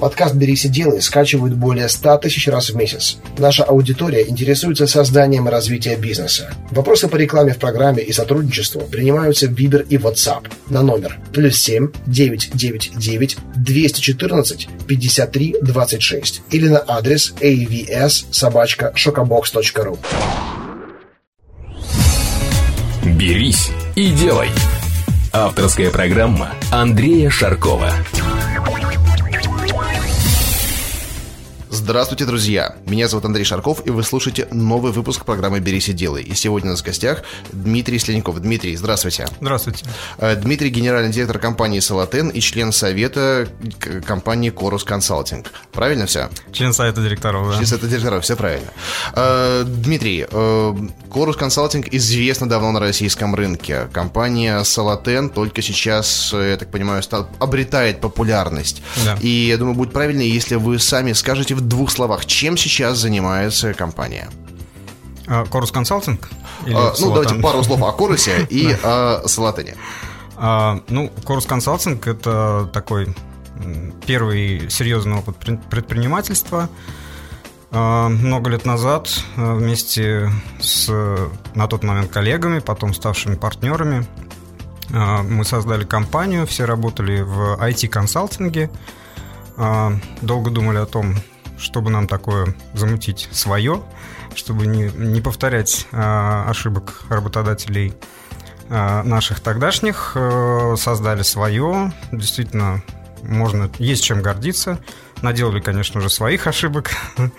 Подкаст «Берись и делай» скачивают более 100 тысяч раз в месяц. Наша аудитория интересуется созданием и развитием бизнеса. Вопросы по рекламе в программе и сотрудничеству принимаются в Viber и WhatsApp на номер плюс 7 999 214 53 26 или на адрес avs собачка шокобокс.ру. «Берись и делай» Авторская программа Андрея Шаркова. Здравствуйте, друзья! Меня зовут Андрей Шарков, и вы слушаете новый выпуск программы «Берись и делай». И сегодня у нас в гостях Дмитрий Сленников. Дмитрий, здравствуйте. Здравствуйте. Э, Дмитрий – генеральный директор компании «Салатен» и член совета компании «Корус Консалтинг». Правильно все? Член совета директоров, да. Член совета директоров, все правильно. Э, Дмитрий, э, «Корус Консалтинг» известна давно на российском рынке. Компания «Салатен» только сейчас, я так понимаю, обретает популярность. Да. И я думаю, будет правильно, если вы сами скажете в двух словах, чем сейчас занимается компания? Корус консалтинг? А, ну, давайте пару слов о Корусе и о Салатене. А, ну, Корус консалтинг это такой первый серьезный опыт предпринимательства. А, много лет назад вместе с на тот момент коллегами, потом ставшими партнерами, мы создали компанию, все работали в IT-консалтинге, долго думали о том, чтобы нам такое замутить свое, чтобы не, не повторять а, ошибок работодателей а, наших тогдашних, а, создали свое. Действительно, можно, есть чем гордиться. Наделали, конечно же, своих ошибок,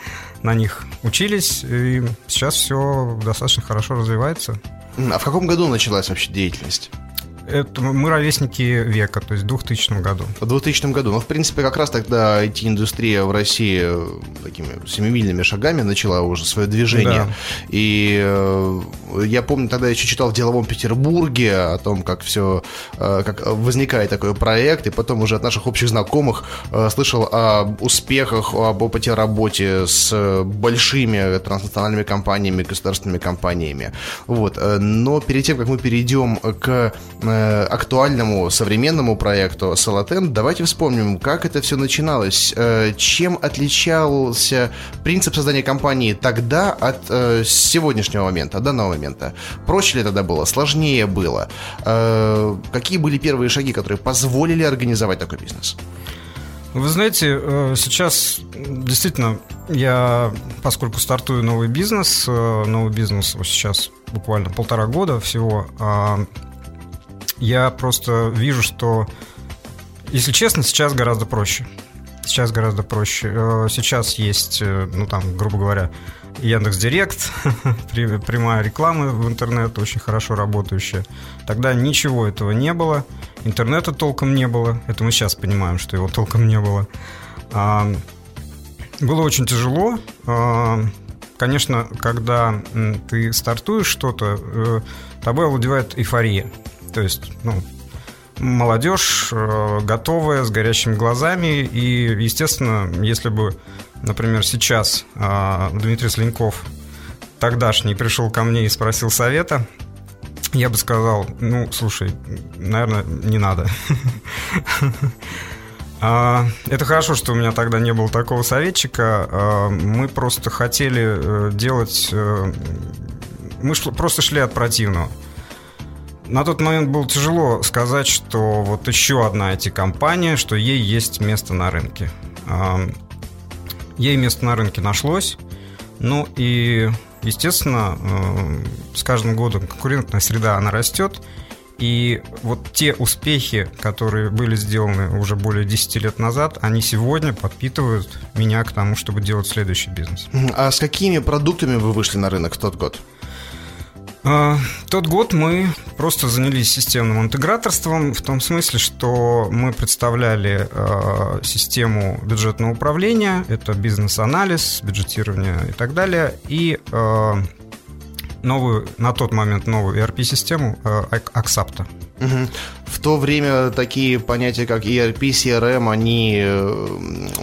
на них учились, и сейчас все достаточно хорошо развивается. А в каком году началась вообще деятельность? Это мы ровесники века, то есть в 2000 году. В 2000 году. Ну, в принципе, как раз тогда IT-индустрия в России э, такими семимильными шагами начала уже свое движение. Да. И э, я помню, тогда еще читал в «Деловом Петербурге» о том, как все, э, как возникает такой проект, и потом уже от наших общих знакомых слышал о успехах, об опыте работе с большими транснациональными компаниями, государственными компаниями. Вот. Но перед тем, как мы перейдем к э, Э, актуальному современному проекту Салатен, давайте вспомним, как это все начиналось. Э, чем отличался принцип создания компании тогда от э, сегодняшнего момента, от данного момента? Проще ли тогда было? Сложнее было? Какие были первые шаги, которые позволили организовать такой бизнес? Вы знаете, сейчас действительно я, поскольку стартую новый бизнес, новый бизнес сейчас буквально полтора года всего, а, я просто вижу, что, если честно, сейчас гораздо проще. Сейчас гораздо проще. Э, сейчас есть, э, ну там, грубо говоря, Яндекс Директ, прямая реклама в интернет, очень хорошо работающая. Тогда ничего этого не было, интернета толком не было. Это мы сейчас понимаем, что его толком не было. А, было очень тяжело. А, конечно, когда ты стартуешь что-то, э, тобой овладевает эйфория. То есть, ну, молодежь э, готовая, с горящими глазами. И, естественно, если бы, например, сейчас э, Дмитрий Слинков тогдашний пришел ко мне и спросил совета, я бы сказал, ну, слушай, наверное, не надо. А, это хорошо, что у меня тогда не было такого советчика. А, мы просто хотели э, делать... Мы просто шли от противного. На тот момент было тяжело сказать, что вот еще одна IT-компания, что ей есть место на рынке. Ей место на рынке нашлось. Ну и, естественно, с каждым годом конкурентная среда, она растет. И вот те успехи, которые были сделаны уже более 10 лет назад, они сегодня подпитывают меня к тому, чтобы делать следующий бизнес. А с какими продуктами вы вышли на рынок в тот год? А, тот год мы просто занялись системным интеграторством в том смысле, что мы представляли э, систему бюджетного управления, это бизнес-анализ, бюджетирование и так далее, и э, новую, на тот момент новую ERP-систему Аксапта. Угу. В то время такие понятия, как ERP, CRM, они э,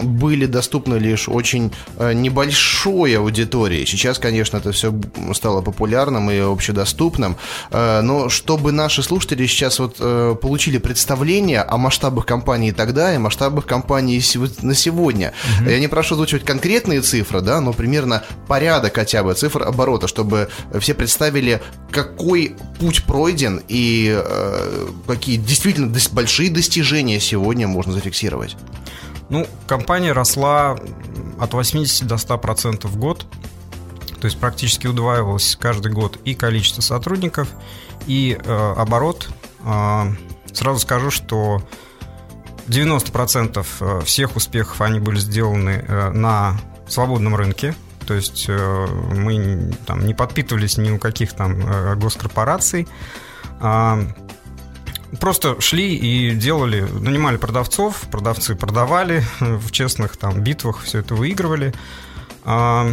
были доступны лишь очень э, небольшой аудитории. Сейчас, конечно, это все стало популярным и общедоступным. Но чтобы наши слушатели сейчас вот получили представление о масштабах компании тогда и масштабах компании на сегодня. Угу. Я не прошу озвучивать конкретные цифры, да, но примерно порядок хотя бы цифр оборота, чтобы все представили, какой путь пройден и э, какие действительно большие достижения сегодня можно зафиксировать? Ну, компания росла от 80 до 100 процентов в год. То есть практически удваивалось каждый год и количество сотрудников, и э, оборот. Э, сразу скажу, что 90% э, всех успехов они были сделаны э, на свободном рынке. То есть э, мы там не подпитывались ни у каких там э, госкорпораций. А, просто шли и делали, нанимали продавцов, продавцы продавали в честных там битвах, все это выигрывали. А,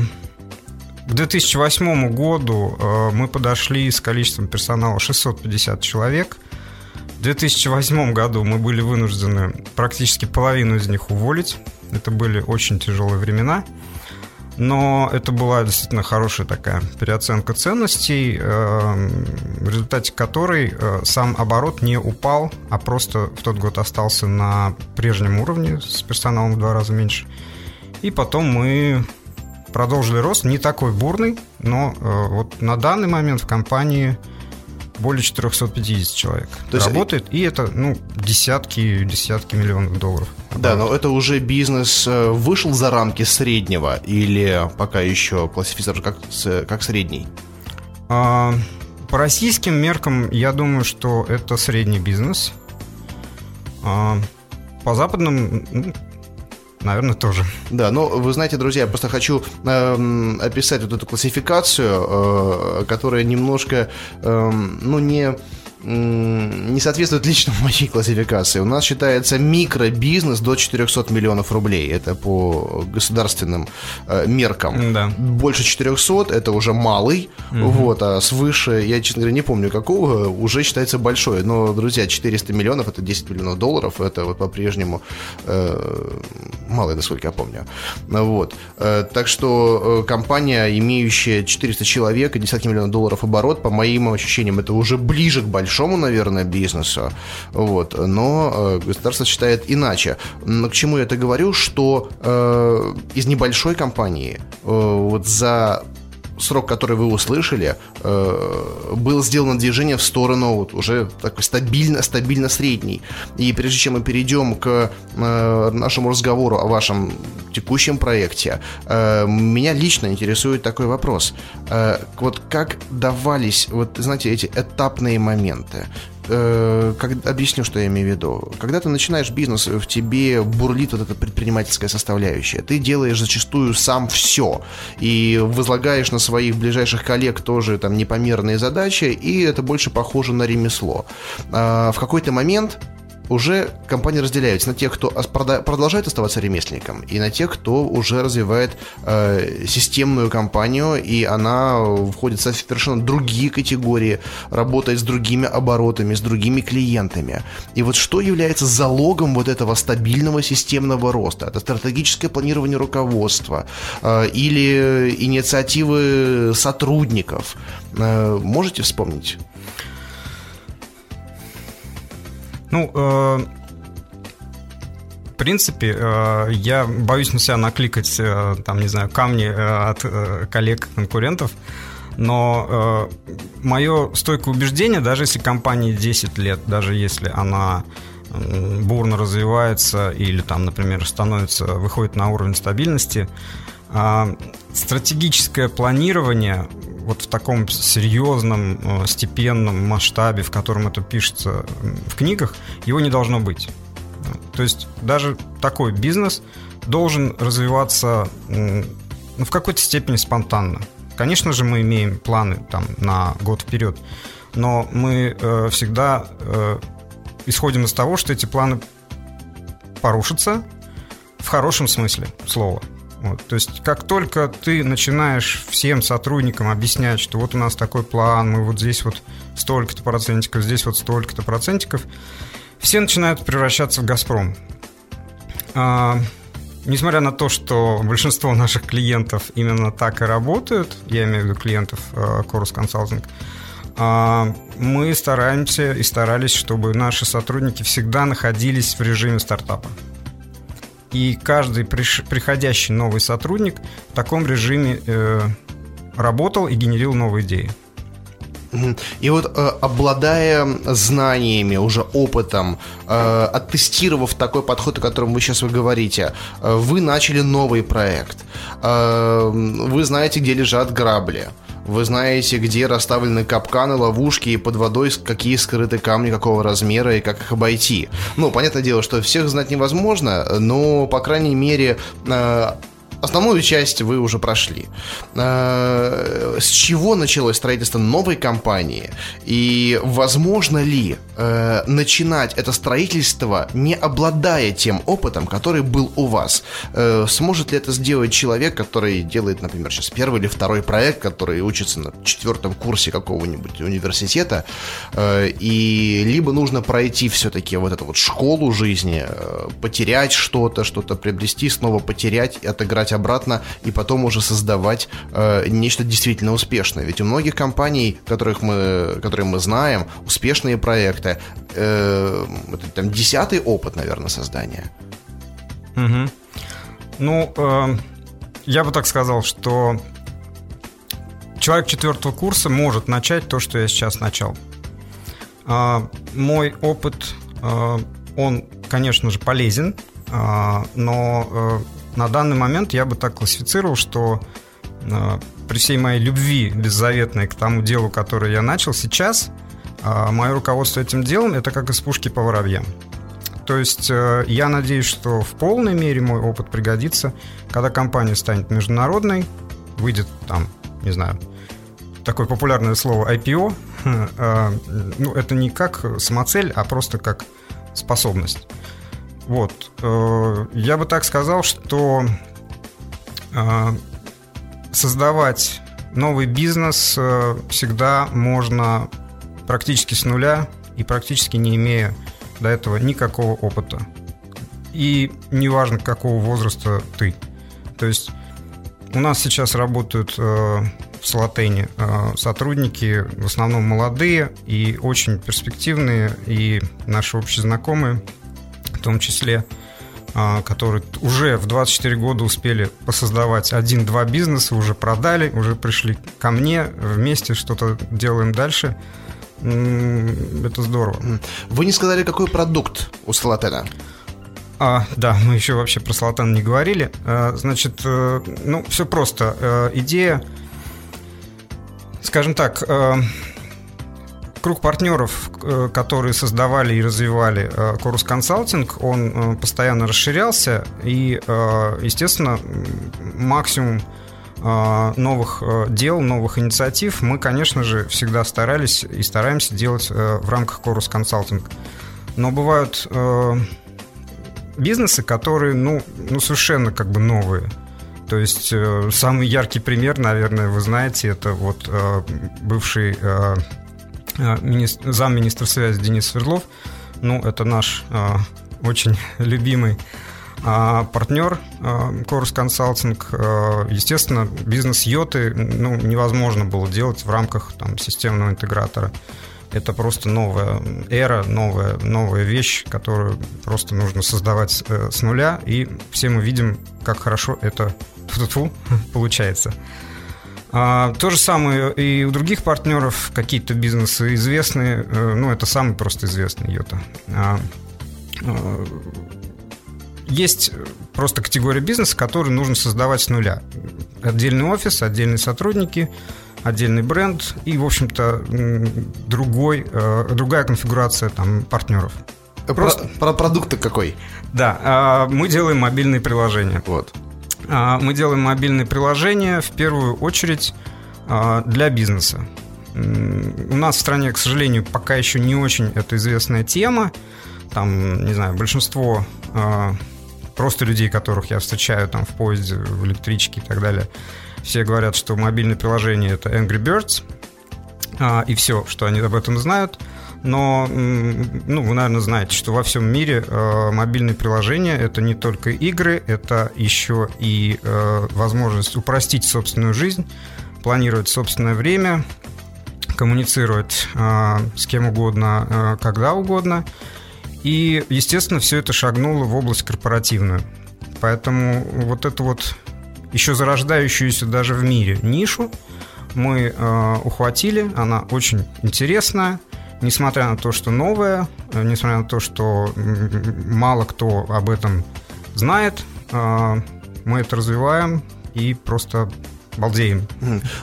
к 2008 году э, мы подошли с количеством персонала 650 человек. В 2008 году мы были вынуждены практически половину из них уволить. Это были очень тяжелые времена но это была действительно хорошая такая переоценка ценностей, э, в результате которой э, сам оборот не упал, а просто в тот год остался на прежнем уровне с персоналом в два раза меньше. И потом мы продолжили рост, не такой бурный, но э, вот на данный момент в компании более 450 человек То есть работает, и это ну, десятки, десятки миллионов долларов. Да, но это уже бизнес э, вышел за рамки среднего или пока еще классифицируется как, как средний? А, по российским меркам я думаю, что это средний бизнес. А, по западным наверное, тоже. Да, но вы знаете, друзья, я просто хочу э, описать вот эту классификацию, э, которая немножко, э, ну, не не соответствует лично моей классификации. У нас считается микробизнес до 400 миллионов рублей. Это по государственным э, меркам. Да. Больше 400 это уже малый. Угу. Вот, а свыше, я, честно говоря, не помню какого, уже считается большой. Но, друзья, 400 миллионов это 10 миллионов долларов. Это вот по-прежнему э, малый, насколько я помню. Вот. Э, так что э, компания, имеющая 400 человек и десятки миллионов долларов оборот, по моим ощущениям, это уже ближе к большому большому, наверное, бизнесу, вот, но э, государство считает иначе. Но к чему я это говорю, что э, из небольшой компании э, вот за срок, который вы услышали, э, было сделано движение в сторону вот уже такой стабильно, стабильно средний. И прежде чем мы перейдем к э, нашему разговору о вашем текущем проекте, э, меня лично интересует такой вопрос. Вот как давались, вот знаете, эти этапные моменты? Э, как, объясню, что я имею в виду. Когда ты начинаешь бизнес, в тебе бурлит вот эта предпринимательская составляющая. Ты делаешь зачастую сам все и возлагаешь на своих ближайших коллег тоже там непомерные задачи, и это больше похоже на ремесло. А, в какой-то момент уже компании разделяются на тех, кто продолжает оставаться ремесленником, и на тех, кто уже развивает э, системную компанию, и она входит в совершенно другие категории, работает с другими оборотами, с другими клиентами. И вот что является залогом вот этого стабильного системного роста? Это стратегическое планирование руководства э, или инициативы сотрудников. Э, можете вспомнить? Ну, э, в принципе, э, я боюсь на себя накликать, э, там, не знаю, камни э, от э, коллег-конкурентов, но э, мое стойкое убеждение, даже если компании 10 лет, даже если она бурно развивается или там, например, становится, выходит на уровень стабильности, стратегическое планирование вот в таком серьезном, э, степенном масштабе, в котором это пишется в книгах, его не должно быть. То есть даже такой бизнес должен развиваться ну, в какой-то степени спонтанно. Конечно же, мы имеем планы там, на год вперед, но мы э, всегда э, исходим из того, что эти планы порушатся в хорошем смысле слова. Вот, то есть, как только ты начинаешь всем сотрудникам объяснять, что вот у нас такой план, мы вот здесь вот столько-то процентиков, здесь вот столько-то процентиков, все начинают превращаться в «Газпром». А, несмотря на то, что большинство наших клиентов именно так и работают, я имею в виду клиентов Chorus Consulting, а, мы стараемся и старались, чтобы наши сотрудники всегда находились в режиме стартапа. И каждый приходящий новый сотрудник в таком режиме э, работал и генерил новые идеи. И вот э, обладая знаниями, уже опытом, э, оттестировав такой подход, о котором вы сейчас вы говорите, э, вы начали новый проект. Вы знаете, где лежат грабли. Вы знаете, где расставлены капканы, ловушки и под водой какие скрыты камни, какого размера и как их обойти. Ну, понятное дело, что всех знать невозможно, но, по крайней мере, э, основную часть вы уже прошли. Э, с чего началось строительство новой компании? И возможно ли э, начинать это строительство, не обладая тем опытом, который был у вас? Э, сможет ли это сделать человек, который делает, например, сейчас первый или второй проект, который учится на четвертом курсе какого-нибудь университета, и либо нужно пройти все-таки вот эту вот школу жизни, потерять что-то, что-то приобрести, снова потерять, отыграть обратно и потом уже создавать э, нечто действительно успешное. Ведь у многих компаний, которых мы, которые мы знаем, успешные проекты, э, это там десятый опыт, наверное, создания. Угу. Ну, э, я бы так сказал, что человек четвертого курса может начать то, что я сейчас начал. Э, мой опыт, э, он, конечно же, полезен, э, но э, на данный момент я бы так классифицировал, что э, при всей моей любви беззаветной к тому делу, которое я начал сейчас, э, мое руководство этим делом это как из пушки по воробьям. То есть э, я надеюсь, что в полной мере мой опыт пригодится, когда компания станет международной, выйдет там, не знаю, такое популярное слово IPO. Ну, это не как самоцель, а просто как способность. Вот. Э, я бы так сказал, что э, создавать новый бизнес э, всегда можно практически с нуля и практически не имея до этого никакого опыта. И неважно, какого возраста ты. То есть у нас сейчас работают в Салатене сотрудники, в основном молодые и очень перспективные, и наши общие знакомые – том числе, а, которые уже в 24 года успели посоздавать один-два бизнеса, уже продали, уже пришли ко мне, вместе что-то делаем дальше. Это здорово. Вы не сказали, какой продукт у Салатена? А, да, мы еще вообще про Салатан не говорили. А, значит, э, ну, все просто. Э, идея, скажем так, э, круг партнеров, э, которые создавали и развивали Chorus э, Consulting, он э, постоянно расширялся, и, естественно, максимум новых дел, новых инициатив мы, конечно же, всегда старались и стараемся делать в рамках Chorus Consulting. Но бывают бизнесы, которые, ну, ну совершенно как бы новые. То есть самый яркий пример, наверное, вы знаете, это вот бывший Э, министр, замминистра связи Денис Свердлов. Ну, это наш э, очень любимый а партнер Chorus Consulting, естественно, бизнес Йоты ну, невозможно было делать в рамках там, системного интегратора. Это просто новая эра, новая, новая вещь, которую просто нужно создавать э, с нуля, и все мы видим, как хорошо это получается. А, то же самое и у других партнеров, какие-то бизнесы известные, э, ну, это самый просто известный Йота. А, а, есть просто категория бизнеса, который нужно создавать с нуля. Отдельный офис, отдельные сотрудники, отдельный бренд и, в общем-то, другой, э, другая конфигурация там, партнеров. Просто... Про, про продукты какой? Да, мы делаем мобильные приложения. Вот. А, мы делаем мобильные приложения в первую очередь а, для бизнеса. У нас в стране, к сожалению, пока еще не очень это известная тема. Там, не знаю, большинство а, просто людей, которых я встречаю там в поезде, в электричке и так далее, все говорят, что мобильное приложение это Angry Birds, и все, что они об этом знают. Но ну, вы, наверное, знаете, что во всем мире э, мобильные приложения это не только игры, это еще и э, возможность упростить собственную жизнь, планировать собственное время, коммуницировать э, с кем угодно, э, когда угодно. И, естественно, все это шагнуло в область корпоративную. Поэтому вот эту вот еще зарождающуюся даже в мире нишу мы э, ухватили. Она очень интересная несмотря на то, что новое, э, несмотря на то, что мало кто об этом знает, э, мы это развиваем и просто балдеем.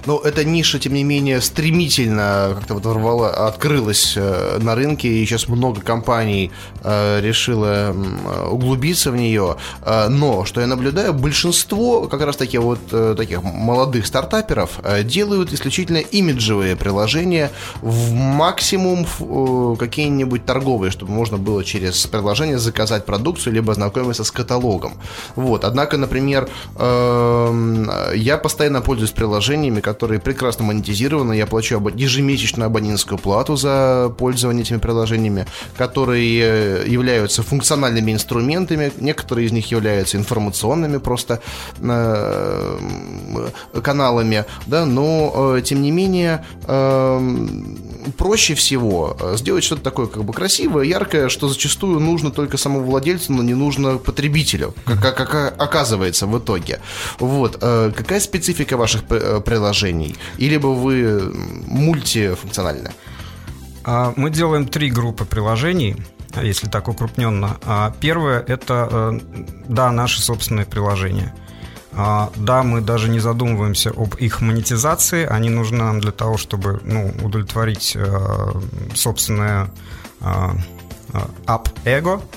Но эта ниша, тем не менее, стремительно как-то вот ворвала, открылась э, на рынке, и сейчас много компаний э, решило углубиться в нее. Э, но, что я наблюдаю, большинство как раз таки вот таких молодых стартаперов делают исключительно имиджевые приложения, в максимум какие-нибудь торговые, чтобы можно было через приложение заказать продукцию, либо ознакомиться с каталогом. Вот. Однако, например, эм, я постоянно пользуюсь приложениями, которые прекрасно монетизированы. Я плачу ежемесячную абонентскую плату за пользование этими приложениями, которые э, являются функциональными инструментами. Некоторые из них являются информационными просто э, каналами, да, но э, тем не менее проще всего сделать что-то такое как бы красивое, яркое, что зачастую нужно только самому владельцу, но не нужно потребителю, как, как оказывается в итоге. Вот. Какая специфика несколько ваших э, приложений? Или бы вы мультифункциональны? А, мы делаем три группы приложений, если так укрупненно. А, первое – это, э, да, наши собственные приложения. А, да, мы даже не задумываемся об их монетизации. Они нужны нам для того, чтобы ну, удовлетворить э, собственное ап-эго –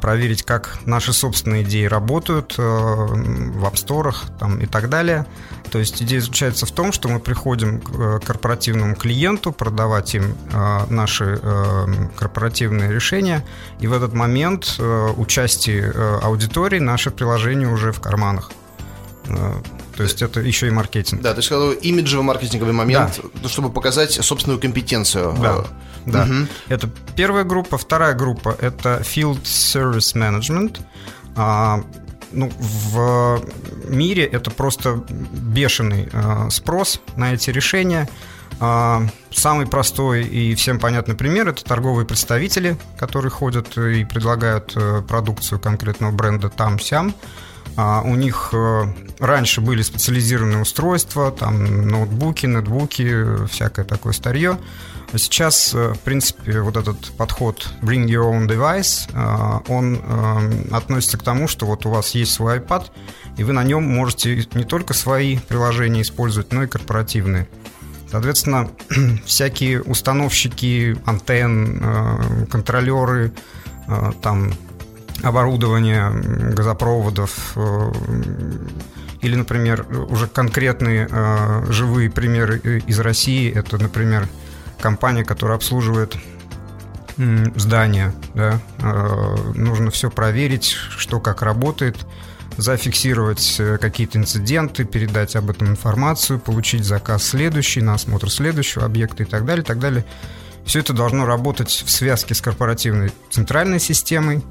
проверить, как наши собственные идеи работают э, в App Store там, и так далее. То есть идея заключается в том, что мы приходим к э, корпоративному клиенту, продавать им э, наши корпоративные решения, и в этот момент участие аудитории наше приложение уже в карманах. То есть это еще и маркетинг. Да, то есть имиджевый маркетинговый момент, да. чтобы показать собственную компетенцию. Да. Да. Угу. Это первая группа. Вторая группа это Field Service Management. А, ну, в мире это просто бешеный а, спрос на эти решения. А, самый простой и всем понятный пример это торговые представители, которые ходят и предлагают а, продукцию конкретного бренда там-сям. А, у них а, раньше были специализированные устройства, там ноутбуки, нетбуки, всякое такое старье. Сейчас, э, в принципе, вот этот подход Bring Your Own Device, э, он э, относится к тому, что вот у вас есть свой iPad, и вы на нем можете не только свои приложения использовать, но и корпоративные. Соответственно, всякие установщики антенн, контролеры, там, оборудование газопроводов или, например, уже конкретные живые примеры из России, это, например, компания, которая обслуживает здание, да, э, нужно все проверить, что как работает, зафиксировать э, какие-то инциденты, передать об этом информацию, получить заказ следующий, на осмотр следующего объекта и так далее, и так далее. Все это должно работать в связке с корпоративной центральной системой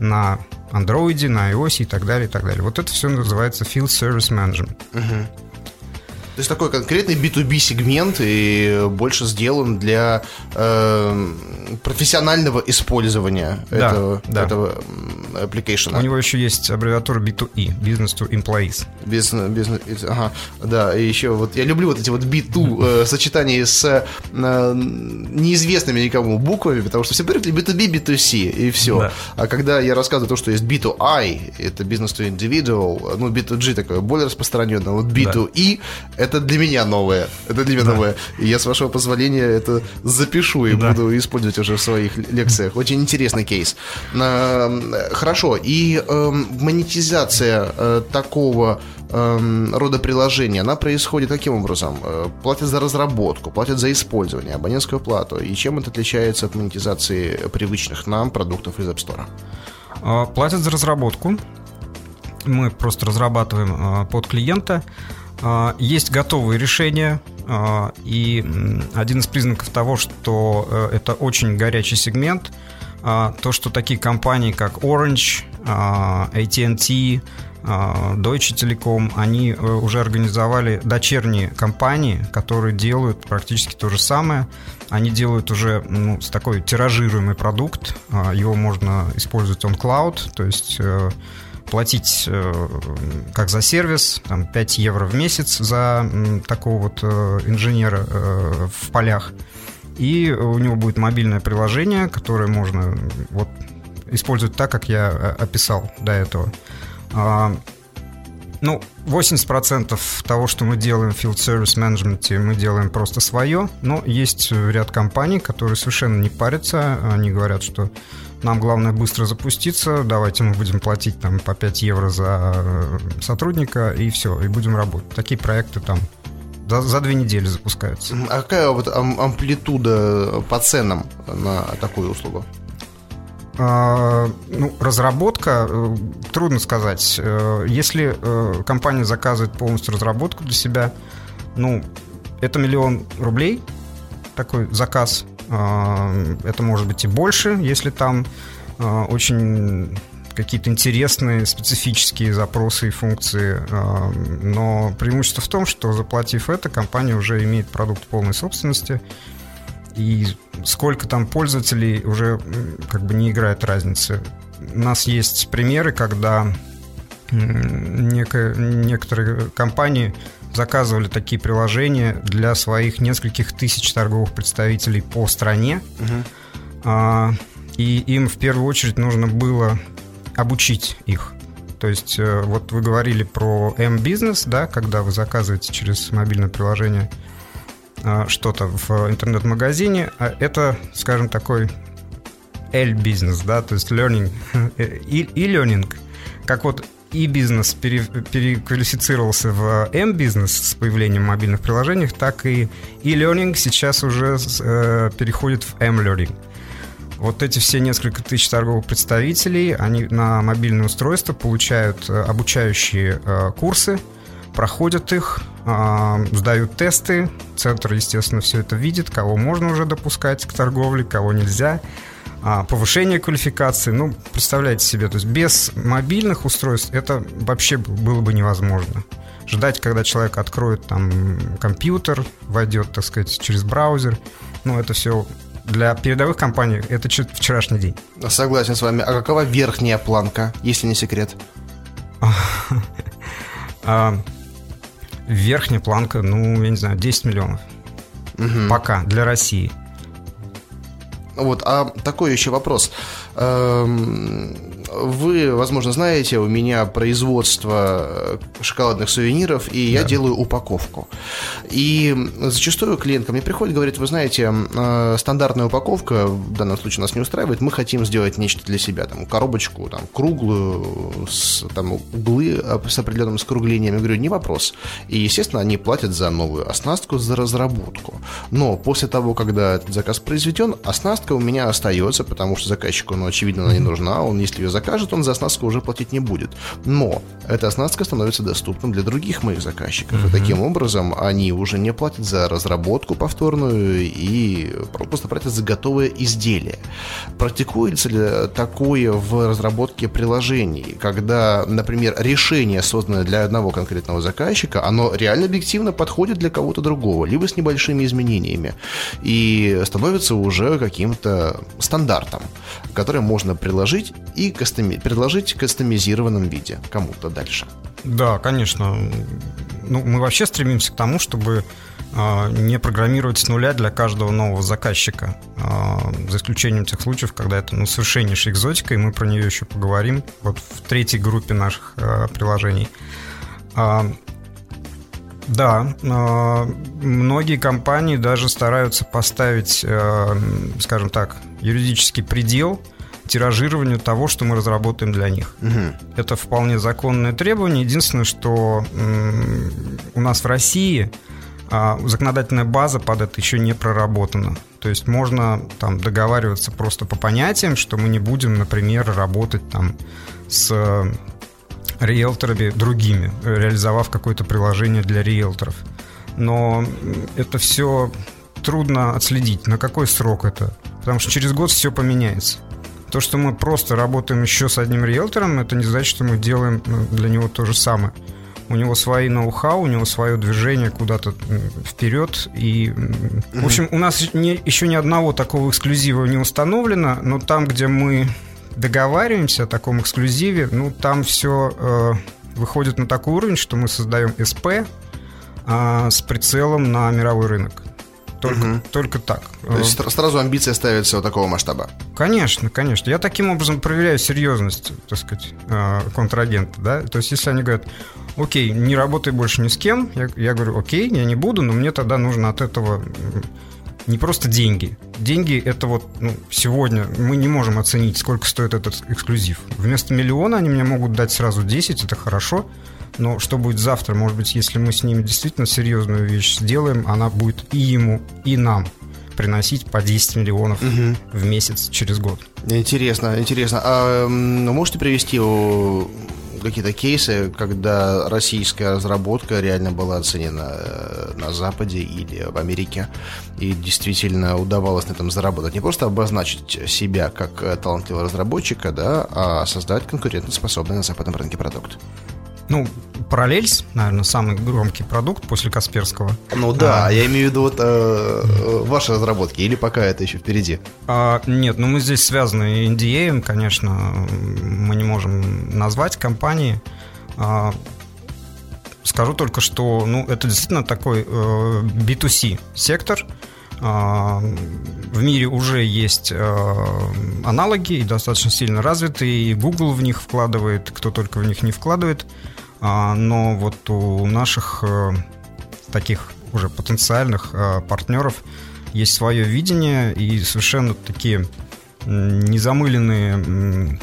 на Android, на iOS и так далее, и так далее. Вот это все называется Field Service Management. Угу. То есть такой конкретный B2B сегмент и больше сделан для э, профессионального использования да, этого, да. этого application. У него еще есть аббревиатура B2E, Business to Employees. Business, business, ага, да, и еще вот я люблю вот эти вот B2 э, сочетания с э, неизвестными никому буквами, потому что все привыкли B2B, B2C и все. Да. А когда я рассказываю то, что есть B2I, это Business to Individual, ну B2G такое более распространенное, вот B2E, да это для меня новое. Это для меня да. новое. И я, с вашего позволения, это запишу и да. буду использовать уже в своих лекциях. Очень интересный кейс. Хорошо. И э, монетизация э, такого э, рода приложения, она происходит каким образом? Э, платят за разработку, платят за использование, абонентскую плату. И чем это отличается от монетизации привычных нам продуктов из App Store? А, платят за разработку. Мы просто разрабатываем а, под клиента. А, есть готовые решения, И один из признаков того, что это очень горячий сегмент, то, что такие компании, как Orange, AT&T, Deutsche Telekom, они э, уже организовали дочерние компании, которые делают практически то же самое. Они делают уже ну, с такой тиражируемый продукт. Его можно использовать on cloud, то есть э, платить э, как за сервис, там, 5 евро в месяц за такого вот инженера в полях. И у него будет мобильное приложение, которое можно вот, использовать так, как я описал до этого. А, ну, 80% того, что мы делаем в Field Service Management, мы делаем просто свое, но есть ряд компаний, которые совершенно не парятся, они говорят, что нам главное быстро запуститься, давайте мы будем платить там по 5 евро за э, сотрудника, и все, и будем работать. Такие проекты там за, за две недели запускаются. А какая вот амплитуда по ценам на такую услугу? А, ну, разработка, э, трудно сказать. Э, если компания заказывает полностью разработку для себя, ну, это миллион рублей, такой заказ. А, это может быть и больше, если там очень какие-то интересные специфические запросы и функции. Но преимущество в том, что заплатив это, компания уже имеет продукт полной собственности – и сколько там пользователей уже как бы не играет разницы. У нас есть примеры, когда некоторые компании заказывали такие приложения для своих нескольких тысяч торговых представителей по стране. Uh-huh. И им в первую очередь нужно было обучить их. То есть, э, вот вы говорили про M-бизнес, да, когда вы заказываете через мобильное приложение – а, что-то в интернет-магазине, а это, скажем, такой L-бизнес, да, то есть learning, и learning, как вот и бизнес пере, переквалифицировался в M-бизнес с появлением мобильных приложений, так и e-learning сейчас уже э, переходит в M-learning. Вот эти все несколько тысяч торговых представителей, они на мобильное устройство получают э, обучающие э, курсы, проходят их, а, сдают тесты. Центр, естественно, все это видит, кого можно уже допускать к торговле, кого нельзя. А, повышение квалификации. Ну, представляете себе, то есть без мобильных устройств это вообще было бы невозможно. Ждать, когда человек откроет там компьютер, войдет, так сказать, через браузер. Ну, это все для передовых компаний это вчерашний день. Согласен с вами. А какова верхняя планка, если не секрет? А, Верхняя планка, ну, я не знаю, 10 миллионов. Угу. Пока, для России. Вот, а такой еще вопрос. Эм, вы, возможно, знаете, у меня производство э, шоколадных сувениров, и да. я делаю упаковку. И зачастую клиент ко мне приходит говорит, вы знаете, э, стандартная упаковка в данном случае нас не устраивает, мы хотим сделать нечто для себя, там, коробочку, там, круглую, с, там, углы с определенным скруглением. Я говорю, не вопрос. И, естественно, они платят за новую оснастку, за разработку. Но после того, когда этот заказ произведен, оснастка у меня остается, потому что заказчику, ну, очевидно, она не нужна, он, если ее закажет, он за оснастку уже платить не будет. Но эта оснастка становится доступна для других моих заказчиков. Mm-hmm. И таким образом они уже не платят за разработку повторную и просто платят за готовое изделие. Практикуется ли такое в разработке приложений, когда, например, решение, созданное для одного конкретного заказчика, оно реально объективно подходит для кого-то другого, либо с небольшими изменениями, и становится уже каким-то стандартом, который можно приложить и кастоми... предложить в кастомизированном виде кому-то дальше. Да, конечно. Ну, мы вообще стремимся к тому, чтобы э, не программировать с нуля для каждого нового заказчика. Э, за исключением тех случаев, когда это ну, совершеннейшая экзотика, и мы про нее еще поговорим вот в третьей группе наших э, приложений. Да, многие компании даже стараются поставить, скажем так, юридический предел – тиражированию того, что мы разработаем для них. Угу. Это вполне законное требование. Единственное, что у нас в России а, законодательная база под это еще не проработана. То есть можно там договариваться просто по понятиям, что мы не будем, например, работать там с риэлторами другими, реализовав какое-то приложение для риэлторов. но это все трудно отследить, на какой срок это. Потому что через год все поменяется. То, что мы просто работаем еще с одним риэлтором, это не значит, что мы делаем ну, для него то же самое. У него свои ноу-хау, у него свое движение куда-то вперед. И, в общем, у нас не, еще ни одного такого эксклюзива не установлено, но там, где мы договариваемся о таком эксклюзиве, ну, там все э, выходит на такой уровень, что мы создаем СП э, с прицелом на мировой рынок. Только, угу. только так. То есть сразу амбиция ставится вот такого масштаба? Конечно, конечно. Я таким образом проверяю серьезность, так сказать, э, контрагента. Да? То есть если они говорят, окей, не работай больше ни с кем, я, я говорю, окей, я не буду, но мне тогда нужно от этого не просто деньги. Деньги это вот ну, сегодня мы не можем оценить, сколько стоит этот эксклюзив. Вместо миллиона они мне могут дать сразу 10, это хорошо. Но что будет завтра? Может быть, если мы с ними действительно серьезную вещь сделаем, она будет и ему, и нам приносить по 10 миллионов угу. в месяц через год. Интересно, интересно. А можете привести какие-то кейсы, когда российская разработка реально была оценена э, на Западе или в Америке и действительно удавалось на этом заработать. Не просто обозначить себя как э, талантливого разработчика, да, а создать конкурентоспособный на западном рынке продукт. Ну, Параллельс, наверное, самый громкий продукт после Касперского. Ну да, а, я имею в виду вот э, ваши разработки, или пока это еще впереди? А, нет, ну мы здесь связаны NDA, конечно, мы не можем назвать компании. А, скажу только, что ну, это действительно такой э, B2C сектор. А, в мире уже есть э, аналоги и достаточно сильно развитые, и Google в них вкладывает, кто только в них не вкладывает. А, но вот у наших э, таких уже потенциальных э, партнеров есть свое видение и совершенно такие незамыленные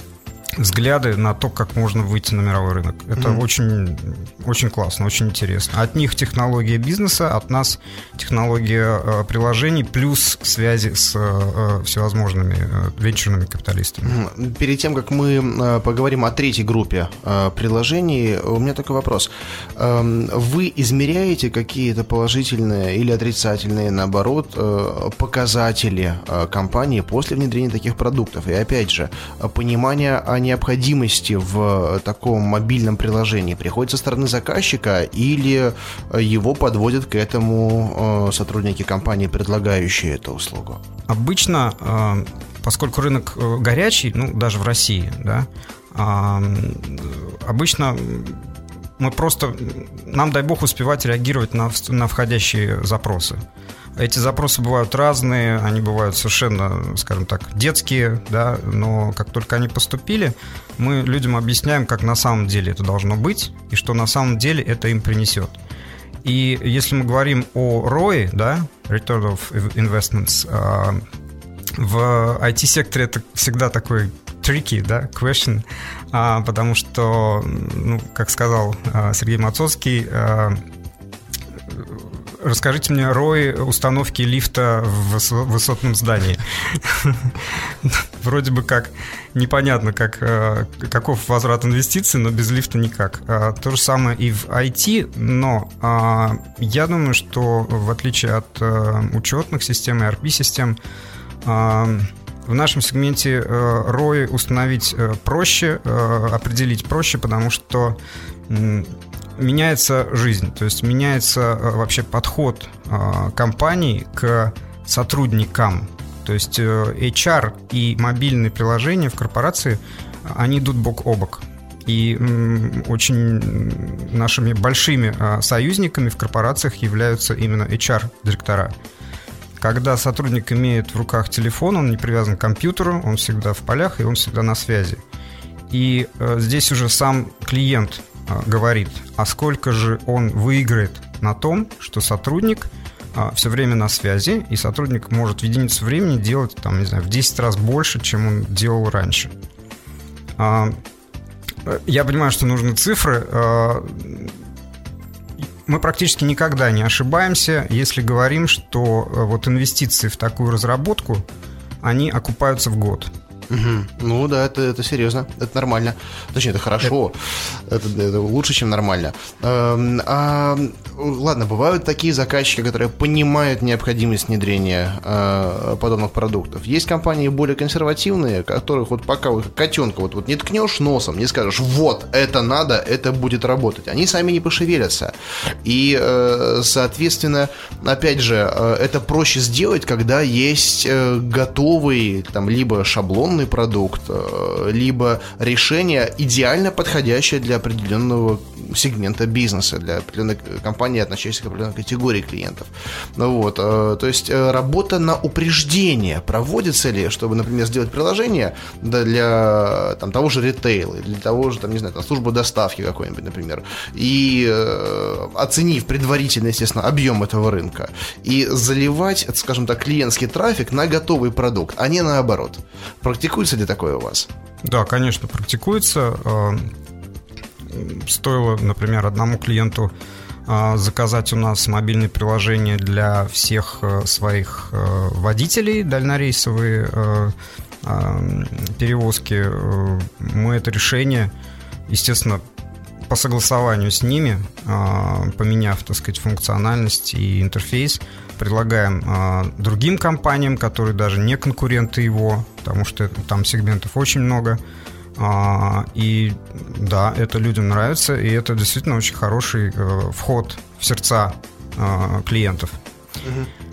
взгляды на то, как можно выйти на мировой рынок. Это mm-hmm. очень, очень классно, очень интересно. От них технология бизнеса, от нас технология э, приложений плюс связи с э, всевозможными э, венчурными капиталистами. Перед тем, как мы э, поговорим о третьей группе э, приложений, у меня такой вопрос. Э, вы измеряете какие-то положительные или отрицательные, наоборот, э, показатели э, компании после внедрения таких продуктов? И опять же, понимание о необходимости в таком мобильном приложении приходит со стороны заказчика или его подводят к этому э, сотрудники компании, предлагающие эту услугу? Обычно, э, поскольку рынок э, горячий, ну, даже в России, да, обычно мы просто, нам, дай бог, успевать реагировать на, на входящие запросы. Эти запросы бывают разные, они бывают совершенно, скажем так, детские, да, но как только они поступили, мы людям объясняем, как на самом деле это должно быть и что на самом деле это им принесет. И если мы говорим о ROI, да, Return of Investments, а, в IT-секторе это всегда такой tricky, да, question, а, потому что, ну, как сказал а, Сергей Мацовский, Расскажите мне рой установки лифта в высотном здании. Вроде бы как непонятно, как, э, каков возврат инвестиций, но без лифта никак. А, то же самое и в IT, но а, я думаю, что в отличие от э, учетных систем и RP-систем, в нашем сегменте ROI установить э, проще, определить проще, потому что меняется жизнь, то есть меняется э, вообще подход э, компаний к сотрудникам. То есть э, HR и мобильные приложения в корпорации, они идут бок о бок. И очень нашими большими союзниками в корпорациях являются именно HR-директора. Когда сотрудник имеет в руках телефон, он не привязан к компьютеру, он всегда в полях и он всегда на связи. И здесь уже сам клиент говорит, а сколько же он выиграет на том, что сотрудник а, все время на связи, и сотрудник может в единицу времени делать, там, не знаю, в 10 раз больше, чем он делал раньше. А, я понимаю, что нужны цифры. Мы практически никогда не ошибаемся, если говорим, что вот инвестиции в такую разработку, они окупаются в год. Угу. Ну да, это, это серьезно, это нормально. Точнее, это хорошо, это, это лучше, чем нормально. А, а, ладно, бывают такие заказчики, которые понимают необходимость внедрения а, подобных продуктов. Есть компании более консервативные, которых вот пока вот котенка вот, вот не ткнешь носом, не скажешь, вот, это надо, это будет работать. Они сами не пошевелятся. И, э, соответственно, опять же, э, это проще сделать, когда есть готовый там либо шаблон инновационный продукт, э, либо решение идеально подходящее для определенного сегмента бизнеса, для определенной компании, относящейся к определенной категории клиентов. Ну вот, э, то есть э, работа на упреждение проводится ли, чтобы, например, сделать приложение для там, того же ритейла, для того же, там, не знаю, там, службы доставки какой-нибудь, например, и оценив предварительно, естественно, объем этого рынка, и заливать, скажем так, клиентский трафик на готовый продукт, а не наоборот. Практикуется ли такое у вас? Да, конечно, практикуется. Э, стоило, например, одному клиенту э, заказать у нас мобильное приложение для всех э, своих водителей дальнорейсовые перевозки. Мы это решение, естественно, по согласованию с ними, поменяв, так сказать, функциональность и интерфейс, предлагаем а, другим компаниям, которые даже не конкуренты его, потому что там сегментов очень много. А, и да, это людям нравится, и это действительно очень хороший а, вход в сердца а, клиентов.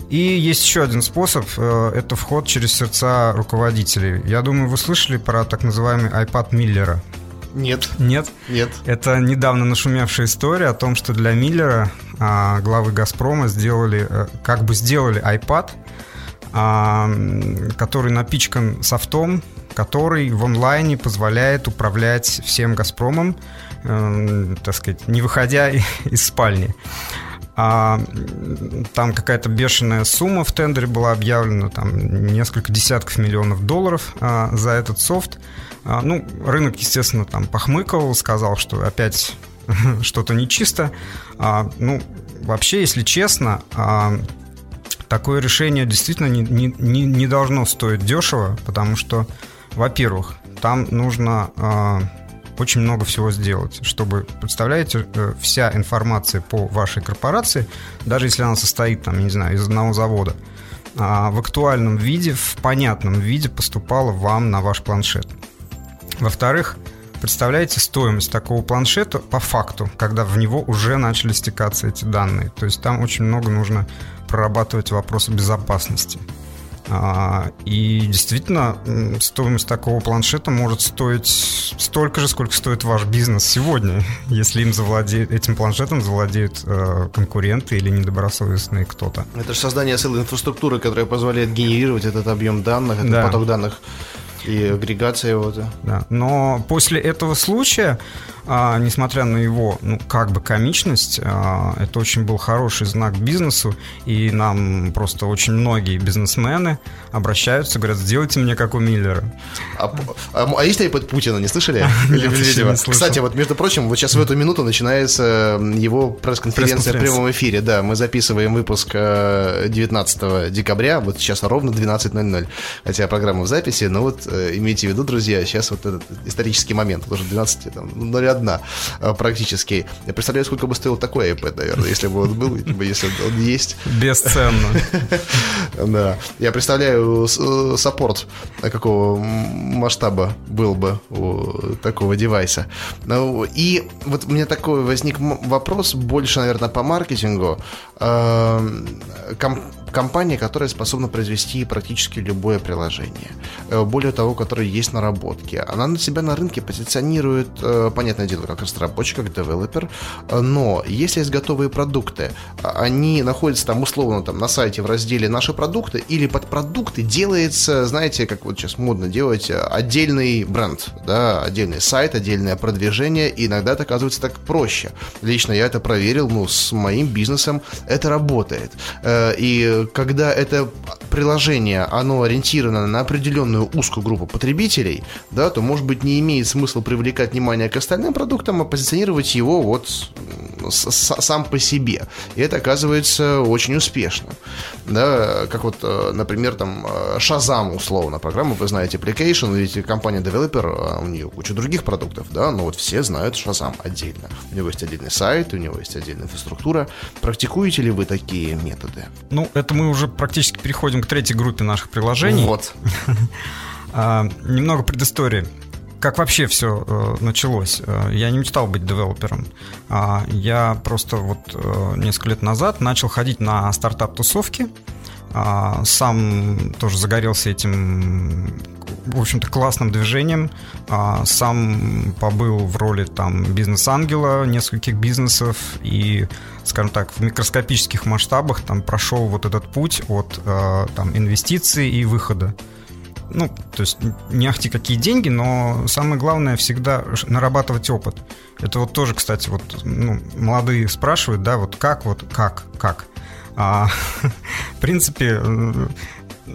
И есть еще один способ, э, это вход через сердца руководителей. Я думаю, вы слышали про так называемый iPad Миллера. Нет. Нет? Нет. Это недавно нашумевшая история о том, что для Миллера, главы «Газпрома», сделали, э, как бы сделали iPad, а, который напичкан софтом, который в онлайне позволяет управлять всем «Газпромом», э, так сказать, не выходя из спальни. А, там какая-то бешеная сумма в тендере была объявлена, там несколько десятков миллионов долларов а, за этот софт. А, ну, рынок, естественно, там похмыкал, сказал, что опять что-то нечисто. А, ну, вообще, если честно, а, такое решение действительно не, не, не должно стоить дешево, потому что, во-первых, там нужно а, очень много всего сделать, чтобы, представляете, э, вся информация по вашей корпорации, даже если она состоит, там, не знаю, из одного завода, а, в актуальном виде, в понятном виде поступала вам на ваш планшет. Во-вторых, представляете стоимость такого планшета по факту, когда в него уже начали стекаться эти данные. То есть там очень много нужно прорабатывать вопросы безопасности. А, и действительно, стоимость такого планшета может стоить столько же, сколько стоит ваш бизнес сегодня, если им завладеют, этим планшетом завладеют э, конкуренты или недобросовестный кто-то. Это же создание целой инфраструктуры, которая позволяет генерировать этот объем данных, этот да. поток данных и агрегация его, да. Но после этого случая, а, несмотря на его, ну, как бы комичность, а, это очень был хороший знак бизнесу, и нам просто очень многие бизнесмены обращаются, говорят, сделайте мне как у Миллера. А, а, а есть iPad Путина, не слышали? Кстати, вот, между прочим, вот сейчас в эту минуту начинается его пресс-конференция в прямом эфире, да, мы записываем выпуск 19 э, декабря, вот сейчас ровно 12.00, хотя программа в записи, но вот Э, имейте в виду, друзья, сейчас вот этот исторический момент, уже 12, 01 э, практически. Я представляю, сколько бы стоил такой iPad, наверное, если бы он был, либо если он есть. Бесценно. Да. Я представляю э, саппорт какого масштаба был бы у такого девайса. Ну, и вот у меня такой возник вопрос, больше, наверное, по маркетингу. Комп компания, которая способна произвести практически любое приложение. Э, более того, которое есть наработки. Она на себя на рынке позиционирует, э, понятное дело, как разработчик, как девелопер, э, но если есть готовые продукты, они находятся там условно там, на сайте в разделе «Наши продукты» или под продукты делается, знаете, как вот сейчас модно делать, отдельный бренд, да, отдельный сайт, отдельное продвижение, и иногда это оказывается так проще. Лично я это проверил, ну, с моим бизнесом это работает. И когда это приложение, оно ориентировано на определенную узкую группу потребителей, да, то, может быть, не имеет смысла привлекать внимание к остальным продуктам, а позиционировать его вот сам по себе. И это оказывается очень успешно. Да, как вот, э, например, там Shazam, условно, программа, вы знаете, Application, ведь компания Developer, а у нее куча других продуктов, да, но вот все знают Shazam отдельно. У него есть отдельный сайт, у него есть отдельная инфраструктура. Практикуете ли вы такие методы? Ну, это мы уже практически переходим к третьей группе наших приложений. Вот. А, немного предыстории как вообще все э, началось? Э, я не мечтал быть девелопером. А я просто вот э, несколько лет назад начал ходить на стартап-тусовки. А, сам тоже загорелся этим, в общем-то, классным движением. А, сам побыл в роли там бизнес-ангела нескольких бизнесов и, скажем так, в микроскопических масштабах там прошел вот этот путь от там инвестиций и выхода ну, то есть не ахти какие деньги, но самое главное всегда нарабатывать опыт. Это вот тоже, кстати, вот ну, молодые спрашивают, да, вот как, вот как, как. А, в принципе,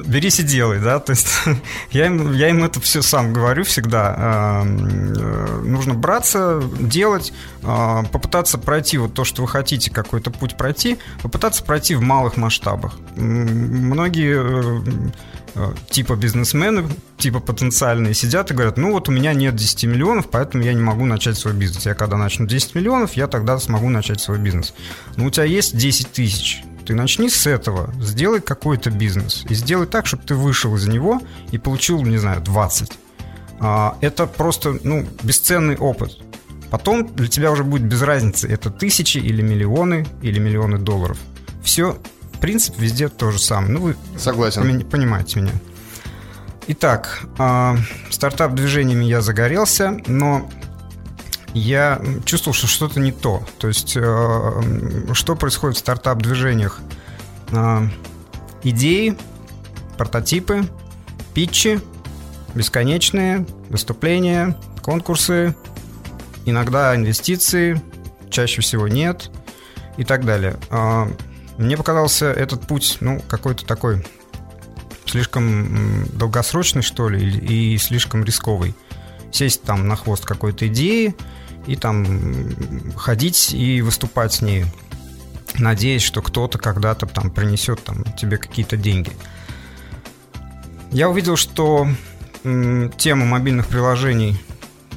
берись и делай, да, то есть я им, я им это все сам говорю всегда. А, э, нужно браться, делать, а, попытаться пройти вот то, что вы хотите, какой-то путь пройти, попытаться пройти в малых масштабах. Многие э, Э, типа бизнесмены, типа потенциальные сидят и говорят, ну вот у меня нет 10 миллионов, поэтому я не могу начать свой бизнес. Я когда начну 10 миллионов, я тогда смогу начать свой бизнес. Но у тебя есть 10 тысяч, ты начни с этого, сделай какой-то бизнес и сделай так, чтобы ты вышел из него и получил, не знаю, 20. А, это просто, ну, бесценный опыт. Потом для тебя уже будет без разницы, это тысячи или миллионы, или миллионы долларов. Все принцип везде то же самое. Ну, вы Согласен. понимаете меня. Итак, э, стартап-движениями я загорелся, но я чувствовал, что что-то не то. То есть, э, что происходит в стартап-движениях? Э, идеи, прототипы, питчи, бесконечные, выступления, конкурсы, иногда инвестиции, чаще всего нет и так далее. Мне показался этот путь, ну, какой-то такой слишком долгосрочный, что ли, и слишком рисковый. Сесть там на хвост какой-то идеи и там ходить и выступать с ней, надеясь, что кто-то когда-то там принесет там тебе какие-то деньги. Я увидел, что тема мобильных приложений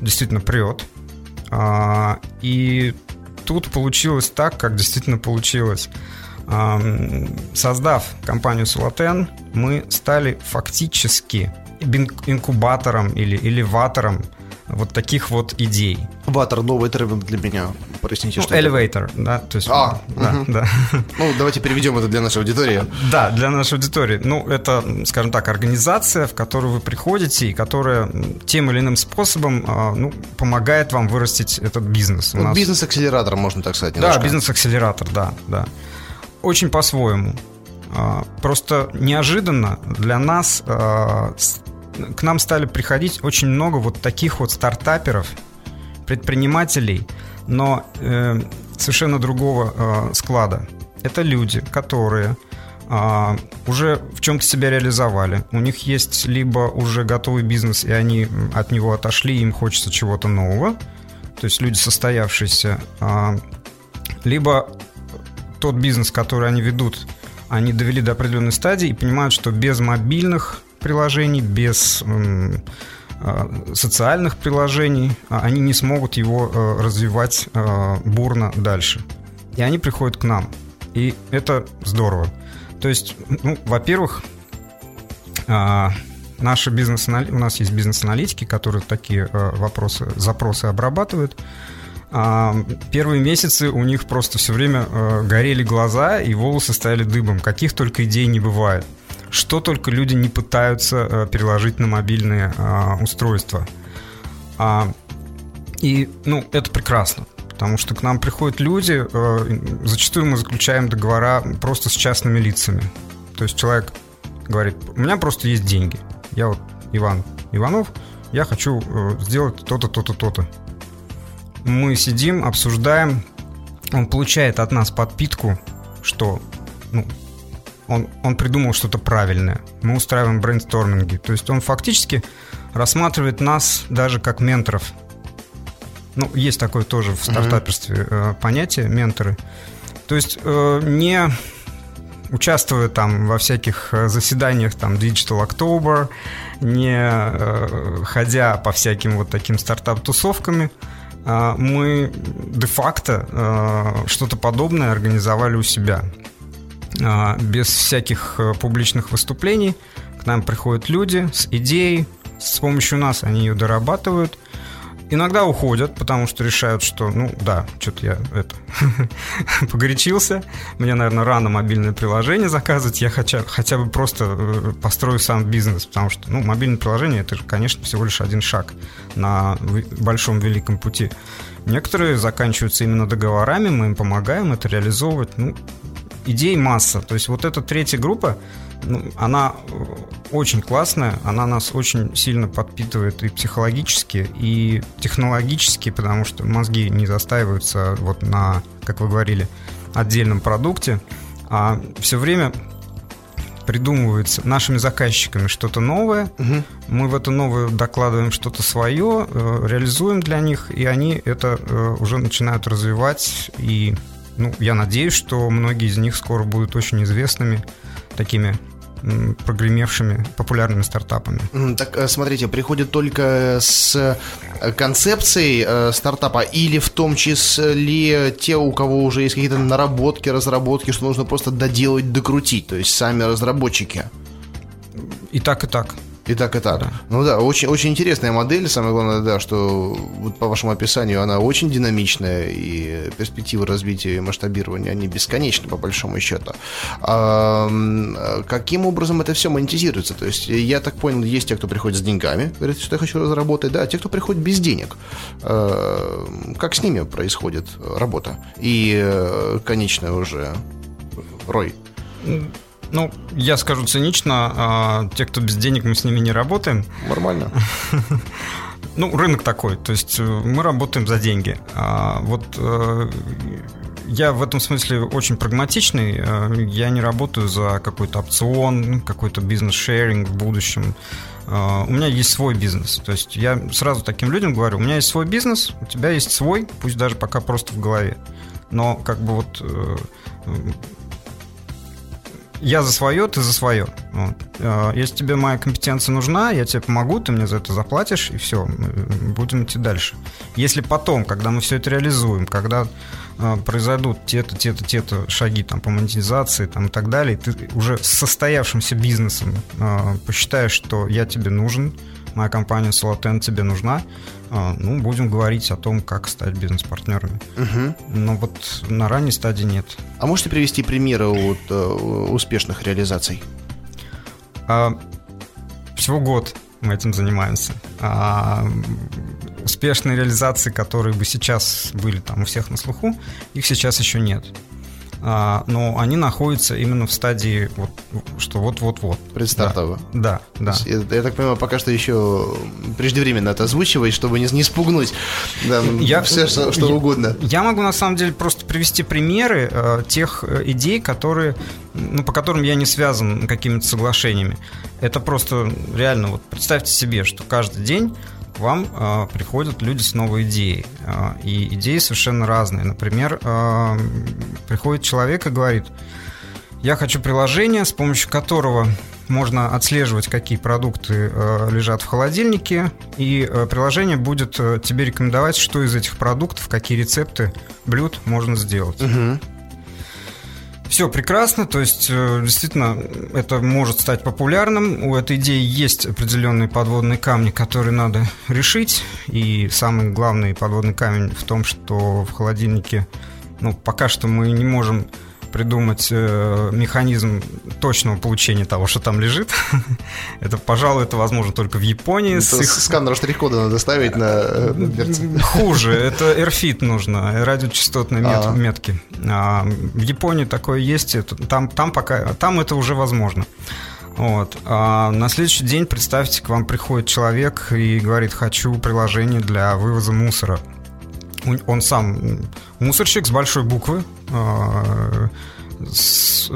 действительно прет. А, и тут получилось так, как действительно получилось. Создав компанию Solaten, мы стали фактически инкубатором или элеватором вот таких вот идей. Ватер новый термин для меня. Простите, ну, что elevator, это? да, то есть. А, да, угу. да. Ну, давайте переведем это для нашей аудитории. Да, для нашей аудитории. Ну, это, скажем так, организация, в которую вы приходите и которая тем или иным способом а, ну, помогает вам вырастить этот бизнес. Ну, нас... бизнес-акселератор, можно так сказать. Немножко. Да, бизнес-акселератор, да, да очень по-своему. А, просто неожиданно для нас а, к нам стали приходить очень много вот таких вот стартаперов, предпринимателей, но э, совершенно другого э, склада. Это люди, которые э, уже в чем-то себя реализовали. У них есть либо уже готовый бизнес, и они от него отошли, им хочется чего-то нового. То есть люди состоявшиеся. Э, либо тот бизнес, который они ведут, они довели до определенной стадии и понимают, что без мобильных приложений, без э, социальных приложений а, они не смогут его э, развивать э, бурно дальше. И они приходят к нам. И это здорово. То есть, ну, во-первых, э, наши бизнес у нас есть бизнес-аналитики, которые такие э, вопросы, запросы обрабатывают. А, первые месяцы у них просто все время горели глаза и волосы стояли дыбом. Каких только идей не бывает. Что только люди не пытаются э, переложить на мобильные а, устройства. А, и, ну, это прекрасно. Потому что к нам приходят люди, э, зачастую мы заключаем договора просто с частными лицами. То есть человек говорит, у меня просто есть деньги. Я вот Иван Иванов, я хочу сделать то-то, то-то, то-то мы сидим, обсуждаем, он получает от нас подпитку, что ну, он, он придумал что-то правильное. Мы устраиваем брейнсторминги. То есть он фактически рассматривает нас даже как менторов. Ну, есть такое тоже в стартаперстве uh-huh. понятие менторы. То есть не участвуя там во всяких заседаниях там Digital October, не ходя по всяким вот таким стартап-тусовками, мы де-факто что-то подобное организовали у себя. Без всяких публичных выступлений к нам приходят люди с идеей, с помощью нас они ее дорабатывают. Иногда уходят, потому что решают, что, ну да, что-то я это погорячился. Мне, наверное, рано мобильное приложение заказывать. Я хотя, хотя бы просто э, построю сам бизнес, потому что, ну, мобильное приложение это конечно, всего лишь один шаг на большом великом пути. Некоторые заканчиваются именно договорами, мы им помогаем это реализовывать. Ну, идей масса. То есть вот эта третья группа, ну, она э, очень классная, она нас очень сильно подпитывает и психологически, и технологически, потому что мозги не застаиваются вот на, как вы говорили, отдельном продукте, а все время придумывается нашими заказчиками что-то новое, угу. мы в это новое докладываем что-то свое, э, реализуем для них, и они это э, уже начинают развивать и ну, я надеюсь, что многие из них скоро будут очень известными такими прогремевшими популярными стартапами. Так, э, смотрите, приходят только с э, концепцией э, стартапа или в том числе те, у кого уже есть какие-то наработки, разработки, что нужно просто доделать, докрутить, то есть сами разработчики? И так, и так. И так, и так. Да. Ну да, очень, очень интересная модель. Самое главное, да, что вот по вашему описанию она очень динамичная, и перспективы развития и масштабирования, они бесконечны, по большому счету. А, каким образом это все монетизируется? То есть, я так понял, есть те, кто приходит с деньгами, говорят, что я хочу разработать, да, а те, кто приходит без денег. А, как с ними происходит работа? И э, конечная уже Рой. Ну, я скажу цинично, а, те, кто без денег, мы с ними не работаем. Нормально. Ну, рынок такой, то есть э, мы работаем за деньги. А вот э, я в этом смысле очень прагматичный. Э, я не работаю за какой-то опцион, какой-то бизнес-шеринг в будущем. У меня есть свой бизнес. То есть я сразу таким людям говорю, у меня есть свой бизнес, у тебя есть свой, пусть даже пока просто в голове. Но как бы вот я за свое, ты за свое. Вот. А, если тебе моя компетенция нужна, я тебе помогу, ты мне за это заплатишь, и все, мы будем идти дальше. Если потом, когда мы все это реализуем, когда э, произойдут те-то, те-то, те-то шаги там, по монетизации там, и так далее, ты уже с состоявшимся бизнесом э, посчитаешь, что я тебе нужен, моя компания Solaten тебе нужна, а, ну, будем говорить о том, как стать бизнес-партнерами. Угу. Но вот на ранней стадии нет. А можете привести примеры вот, uh, успешных реализаций? А, всего год мы этим занимаемся. А, успешные реализации, которые бы сейчас были там у всех на слуху, их сейчас еще нет. А, но они находятся именно в стадии вот, что вот-вот-вот. Предстартово. Да, да. Я, я так понимаю, пока что еще преждевременно это озвучивать, чтобы не, не спугнуть да, я, все, что, что я, угодно. Я могу, на самом деле, просто привести примеры э, тех э, идей, которые, ну, по которым я не связан какими-то соглашениями. Это просто реально, вот представьте себе, что каждый день вам э, приходят люди с новой идеей. Э, и идеи совершенно разные. Например, э, приходит человек и говорит, я хочу приложение, с помощью которого можно отслеживать, какие продукты э, лежат в холодильнике, и э, приложение будет э, тебе рекомендовать, что из этих продуктов, какие рецепты блюд можно сделать. Угу. Все прекрасно, то есть э, действительно это может стать популярным. У этой идеи есть определенные подводные камни, которые надо решить. И самый главный подводный камень в том, что в холодильнике, ну, пока что мы не можем придумать э, механизм точного получения того, что там лежит. это, пожалуй, это возможно только в Японии. Это с их... Сканер штрих-кода надо ставить на, э, на Хуже, это AirFit нужно, радиочастотные мет, а. метки. А, в Японии такое есть, это, там, там, пока, там это уже возможно. Вот. А на следующий день, представьте, к вам приходит человек и говорит, хочу приложение для вывоза мусора он сам мусорщик с большой буквы, а, с,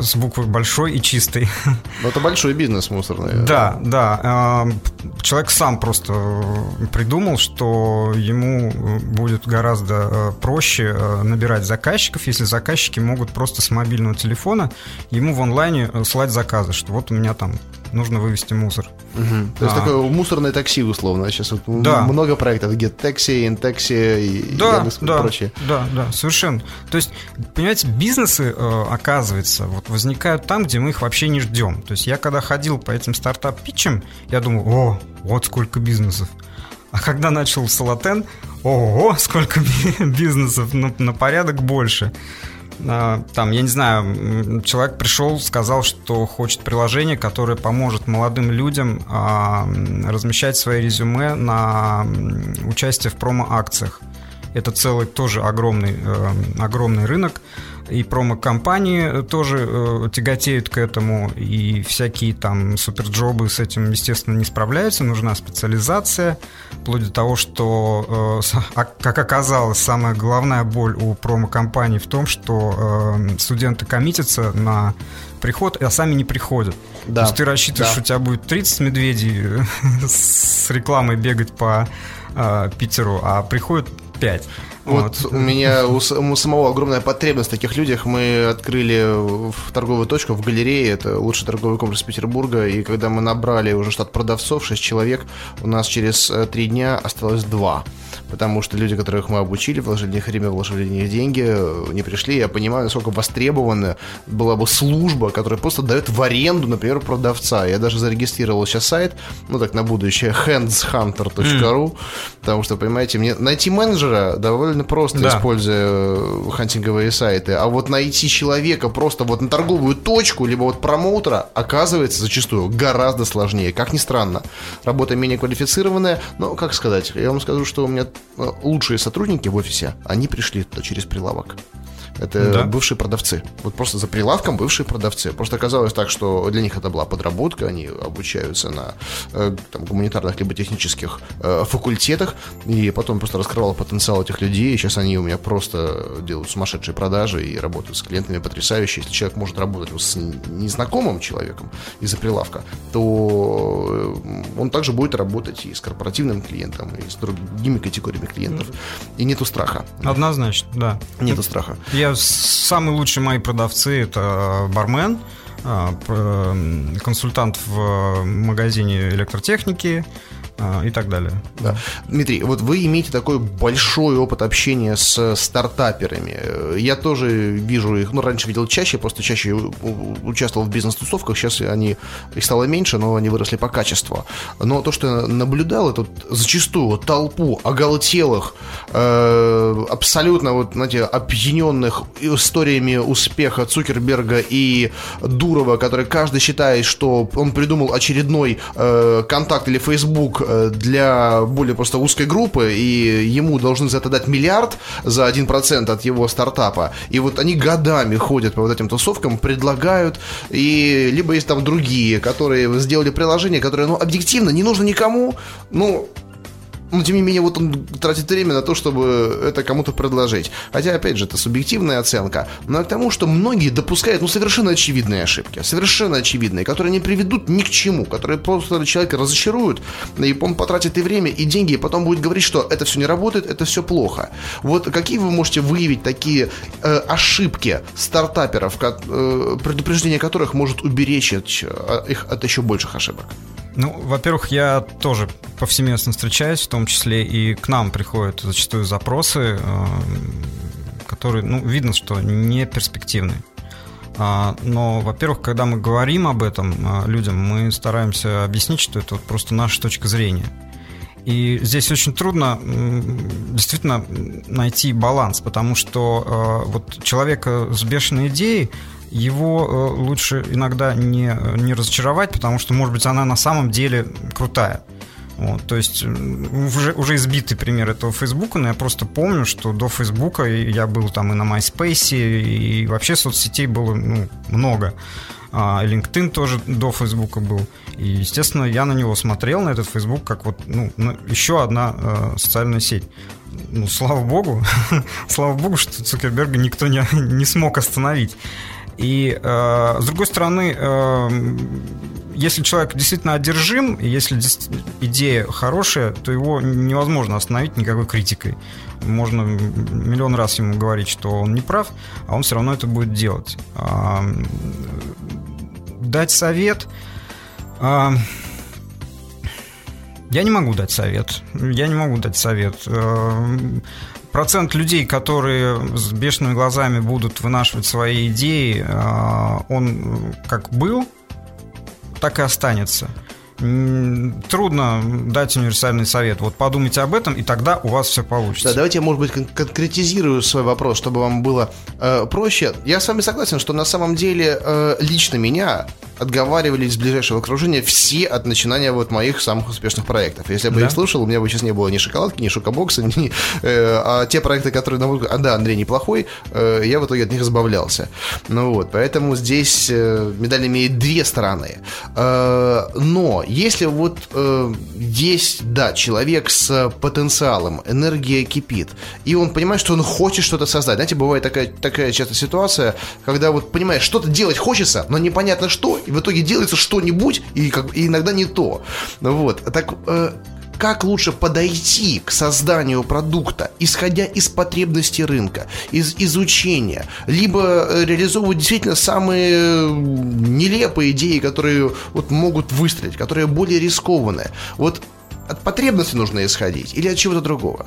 с буквы большой и чистой. Но это большой бизнес мусорный. Да, да. Человек сам просто придумал, что ему будет гораздо проще набирать заказчиков, если заказчики могут просто с мобильного телефона ему в онлайне слать заказы, что вот у меня там нужно вывести мусор. Угу. То есть а. такое мусорное такси, условно. Сейчас вот да. много проектов, Get Taxi, InTaxi и, да, Яндекс да, и прочее. Да, да, совершенно. То есть, понимаете, бизнесы, э, оказывается, вот возникают там, где мы их вообще не ждем. То есть я когда ходил по этим стартап-питчам, я думал, о, вот сколько бизнесов. А когда начал Салатен, ого, сколько бизнесов, на, на порядок больше. А, там, я не знаю, человек пришел, сказал, что хочет приложение, которое поможет молодым людям а, размещать свои резюме на участие в промо-акциях. Это целый тоже огромный, э, огромный рынок и промо-компании тоже э, тяготеют к этому, и всякие там суперджобы с этим, естественно, не справляются, нужна специализация, вплоть до того, что, э, а, как оказалось, самая главная боль у промо-компаний в том, что э, студенты коммитятся на приход, а сами не приходят. Да. То есть ты рассчитываешь, да. что у тебя будет 30 медведей с рекламой бегать по э, Питеру, а приходит 5. Вот, вот у меня у, у самого огромная потребность в таких людях. Мы открыли в торговую точку в галерее, это лучший торговый комплекс Петербурга, и когда мы набрали уже штат продавцов, 6 человек, у нас через 3 э, дня осталось 2 потому что люди, которых мы обучили, вложили в них время, вложили в них деньги, э, не пришли. Я понимаю, насколько востребована была бы служба, которая просто дает в аренду, например, продавца. Я даже зарегистрировал сейчас сайт, ну так на будущее, handshunter.ru, mm. потому что, понимаете, мне найти менеджера довольно просто, да. используя э, хантинговые сайты, а вот найти человека просто вот на торговую точку, либо вот промоутера, оказывается зачастую гораздо сложнее. Как ни странно, работа менее квалифицированная, но, как сказать, я вам скажу, что у меня Э, лучшие сотрудники в офисе, они пришли туда через прилавок. Это да. бывшие продавцы. Вот просто за прилавком бывшие продавцы. Просто оказалось так, что для них это была подработка, они обучаются на э, там, гуманитарных либо технических э, факультетах, и потом просто раскрывал потенциал этих людей, и сейчас они у меня просто делают сумасшедшие продажи и работают с клиентами потрясающе. Если человек может работать с незнакомым человеком из-за прилавка, то э, он также будет работать и с корпоративным клиентом, и с другими категориями клиентов. И нету страха. Однозначно, да. Нету страха. Я самые лучшие мои продавцы это бармен, а, консультант в магазине электротехники, и так далее. Да. Дмитрий, вот вы имеете такой большой опыт общения с стартаперами. Я тоже вижу их, ну, раньше видел чаще, просто чаще участвовал в бизнес-тусовках, сейчас они, их стало меньше, но они выросли по качеству. Но то, что я наблюдал, это зачастую толпу оголтелых, э, абсолютно, вот, знаете, опьяненных историями успеха Цукерберга и Дурова, который каждый считает, что он придумал очередной э, контакт или Facebook Э, для более просто узкой группы, и ему должны за это дать миллиард за 1% от его стартапа. И вот они годами ходят по вот этим тусовкам, предлагают, и либо есть там другие, которые сделали приложение, которое, ну, объективно не нужно никому, ну, но тем не менее, вот он тратит время на то, чтобы это кому-то предложить. Хотя, опять же, это субъективная оценка. Но к тому, что многие допускают, ну, совершенно очевидные ошибки. Совершенно очевидные, которые не приведут ни к чему. Которые просто человека разочаруют, и он потратит и время, и деньги, и потом будет говорить, что это все не работает, это все плохо. Вот какие вы можете выявить такие э, ошибки стартаперов, э, предупреждение которых может уберечь э, их от еще больших ошибок? Ну, во-первых, я тоже повсеместно встречаюсь, в том числе и к нам приходят зачастую запросы, э, которые, ну, видно, что не перспективные. А, но, во-первых, когда мы говорим об этом э, людям, мы стараемся объяснить, что это вот просто наша точка зрения. И здесь очень трудно действительно найти баланс, потому что э, вот человека с бешеной идеей его э, лучше иногда не, не разочаровать, потому что, может быть, она на самом деле крутая. Вот, то есть уже, уже избитый пример этого Фейсбука, но я просто помню, что до Фейсбука я был там и на MySpace, и вообще соцсетей было ну, много. А LinkedIn тоже до Фейсбука был. И, естественно, я на него смотрел, на этот Facebook, как вот ну, еще одна э, социальная сеть. ну, слава богу, слава богу, что Цукерберга никто не, не смог остановить. И, э, с другой стороны, э, если человек действительно одержим, если идея хорошая, то его невозможно остановить никакой критикой. Можно миллион раз ему говорить, что он не прав, а он все равно это будет делать. А, дать совет... А, я не могу дать совет. Я не могу дать совет. Процент людей, которые с бешеными глазами будут вынашивать свои идеи, а, он как был, так и останется. Трудно дать универсальный совет. Вот подумайте об этом, и тогда у вас все получится. Да, давайте я, может быть, кон- конкретизирую свой вопрос, чтобы вам было э, проще. Я с вами согласен, что на самом деле э, лично меня отговаривали из ближайшего окружения все от начинания вот моих самых успешных проектов. Если бы да. я их слушал, у меня бы сейчас не было ни шоколадки, ни шокобокса, ни, э, а те проекты, которые, на а да, Андрей неплохой, э, я в итоге от них избавлялся. Ну вот, поэтому здесь э, медаль имеет две стороны. Э, но если вот э, есть, да, человек с потенциалом, энергия кипит, и он понимает, что он хочет что-то создать. Знаете, бывает такая, такая часто ситуация, когда вот понимаешь, что-то делать хочется, но непонятно что, и в итоге делается что-нибудь, и, как, и иногда не то. Вот. Так э, как лучше подойти к созданию продукта, исходя из потребностей рынка, из изучения, либо э, реализовывать действительно самые нелепые идеи, которые вот могут выстрелить, которые более рискованные. Вот от потребности нужно исходить или от чего-то другого?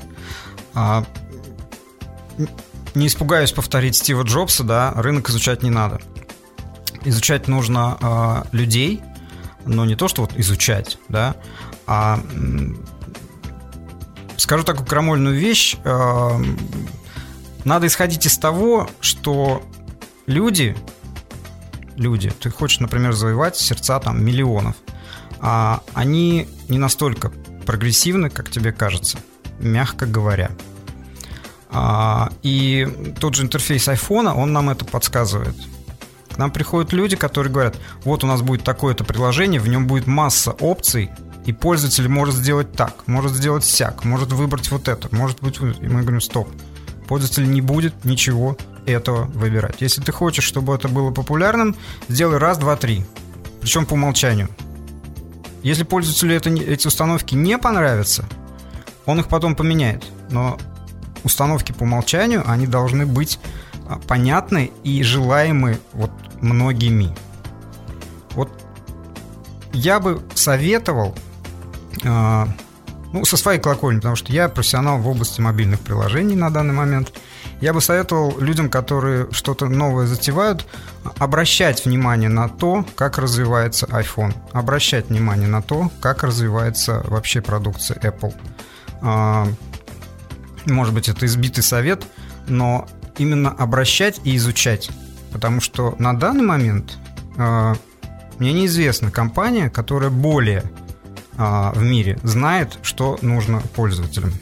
А, не испугаюсь повторить Стива Джобса, да, рынок изучать не надо изучать нужно э, людей, но не то, что вот изучать, да, а скажу такую крамольную вещь, э, надо исходить из того, что люди, люди, ты хочешь, например, завоевать сердца там миллионов, а они не настолько прогрессивны, как тебе кажется, мягко говоря. А, и тот же интерфейс айфона, он нам это подсказывает. К нам приходят люди, которые говорят, вот у нас будет такое-то приложение, в нем будет масса опций, и пользователь может сделать так, может сделать сяк, может выбрать вот это, может быть... И мы говорим, стоп, пользователь не будет ничего этого выбирать. Если ты хочешь, чтобы это было популярным, сделай раз, два, три. Причем по умолчанию. Если пользователю это, эти установки не понравятся, он их потом поменяет. Но установки по умолчанию, они должны быть а, понятны и желаемы вот многими. Вот я бы советовал, ну, со своей колокольни, потому что я профессионал в области мобильных приложений на данный момент, я бы советовал людям, которые что-то новое затевают, обращать внимание на то, как развивается iPhone, обращать внимание на то, как развивается вообще продукция Apple. Э, может быть, это избитый совет, но именно обращать и изучать. Потому что на данный момент э, мне неизвестна компания, которая более в мире знает, что нужно пользователям.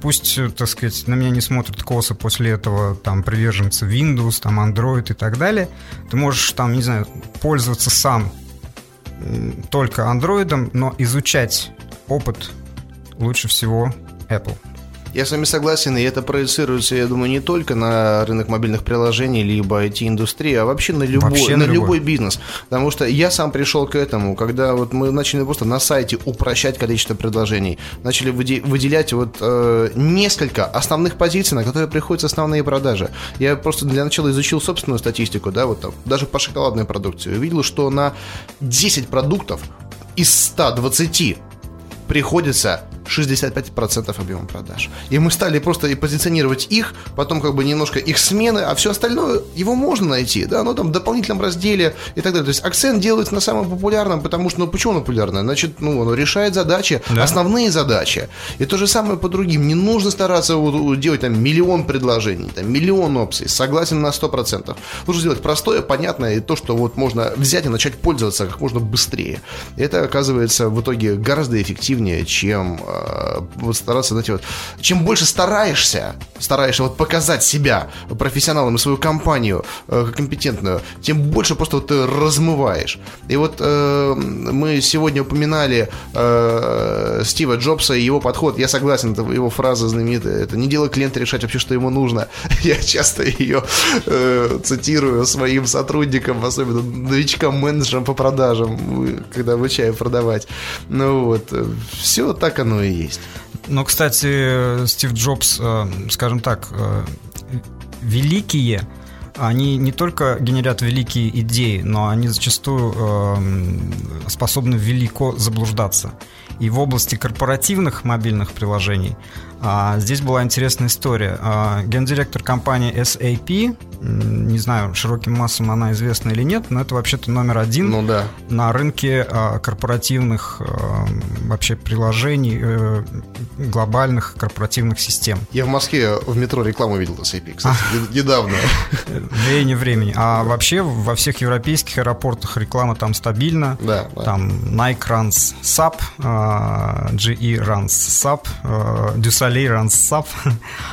Пусть, так сказать, на меня не смотрят косо после этого там приверженцы Windows, там Android и так далее. Ты можешь там, не знаю, пользоваться сам только Android, но изучать опыт лучше всего Apple. Я с вами согласен, и это проецируется, я думаю, не только на рынок мобильных приложений, либо IT-индустрии, а вообще на любой, вообще на, на любой. бизнес. Потому что я сам пришел к этому, когда вот мы начали просто на сайте упрощать количество предложений, начали выделять вот э, несколько основных позиций, на которые приходят основные продажи. Я просто для начала изучил собственную статистику, да, вот там, даже по шоколадной продукции, увидел, что на 10 продуктов из 120 приходится 65% объема продаж. И мы стали просто и позиционировать их, потом как бы немножко их смены, а все остальное его можно найти, да, но там в дополнительном разделе и так далее. То есть акцент делается на самом популярном, потому что, ну почему он популярный? Значит, ну, он решает задачи, да. основные задачи. И то же самое по другим. Не нужно стараться вот, делать там миллион предложений, там миллион опций. Согласен на 100%. Нужно сделать простое, понятное и то, что вот можно взять и начать пользоваться как можно быстрее. Это оказывается в итоге гораздо эффективнее, чем э, вот стараться, знаете, вот, чем больше стараешься, стараешься вот показать себя профессионалом и свою компанию э, компетентную, тем больше просто вот ты размываешь. И вот э, мы сегодня упоминали э, Стива Джобса и его подход. Я согласен, это его фраза знаменитая. Это не дело клиента решать вообще, что ему нужно. Я часто ее э, цитирую своим сотрудникам, особенно новичкам, менеджерам по продажам, когда обучаю продавать. Ну вот, все так оно и есть. Но, кстати, Стив Джобс, э, скажем так, э, великие они не только генерят великие идеи, но они зачастую э, способны велико заблуждаться. И в области корпоративных мобильных приложений здесь была интересная история. А, гендиректор компании SAP, не знаю, широким массам она известна или нет, но это вообще-то номер один ну, да. на рынке а, корпоративных а, вообще приложений, а, глобальных корпоративных систем. Я в Москве в метро рекламу видел SAP, кстати, а. недавно. Веяние времени. А вообще во всех европейских аэропортах реклама там стабильна. Да, да. Там Nike runs SAP, GE runs SAP, Dussault Солей, Рансап.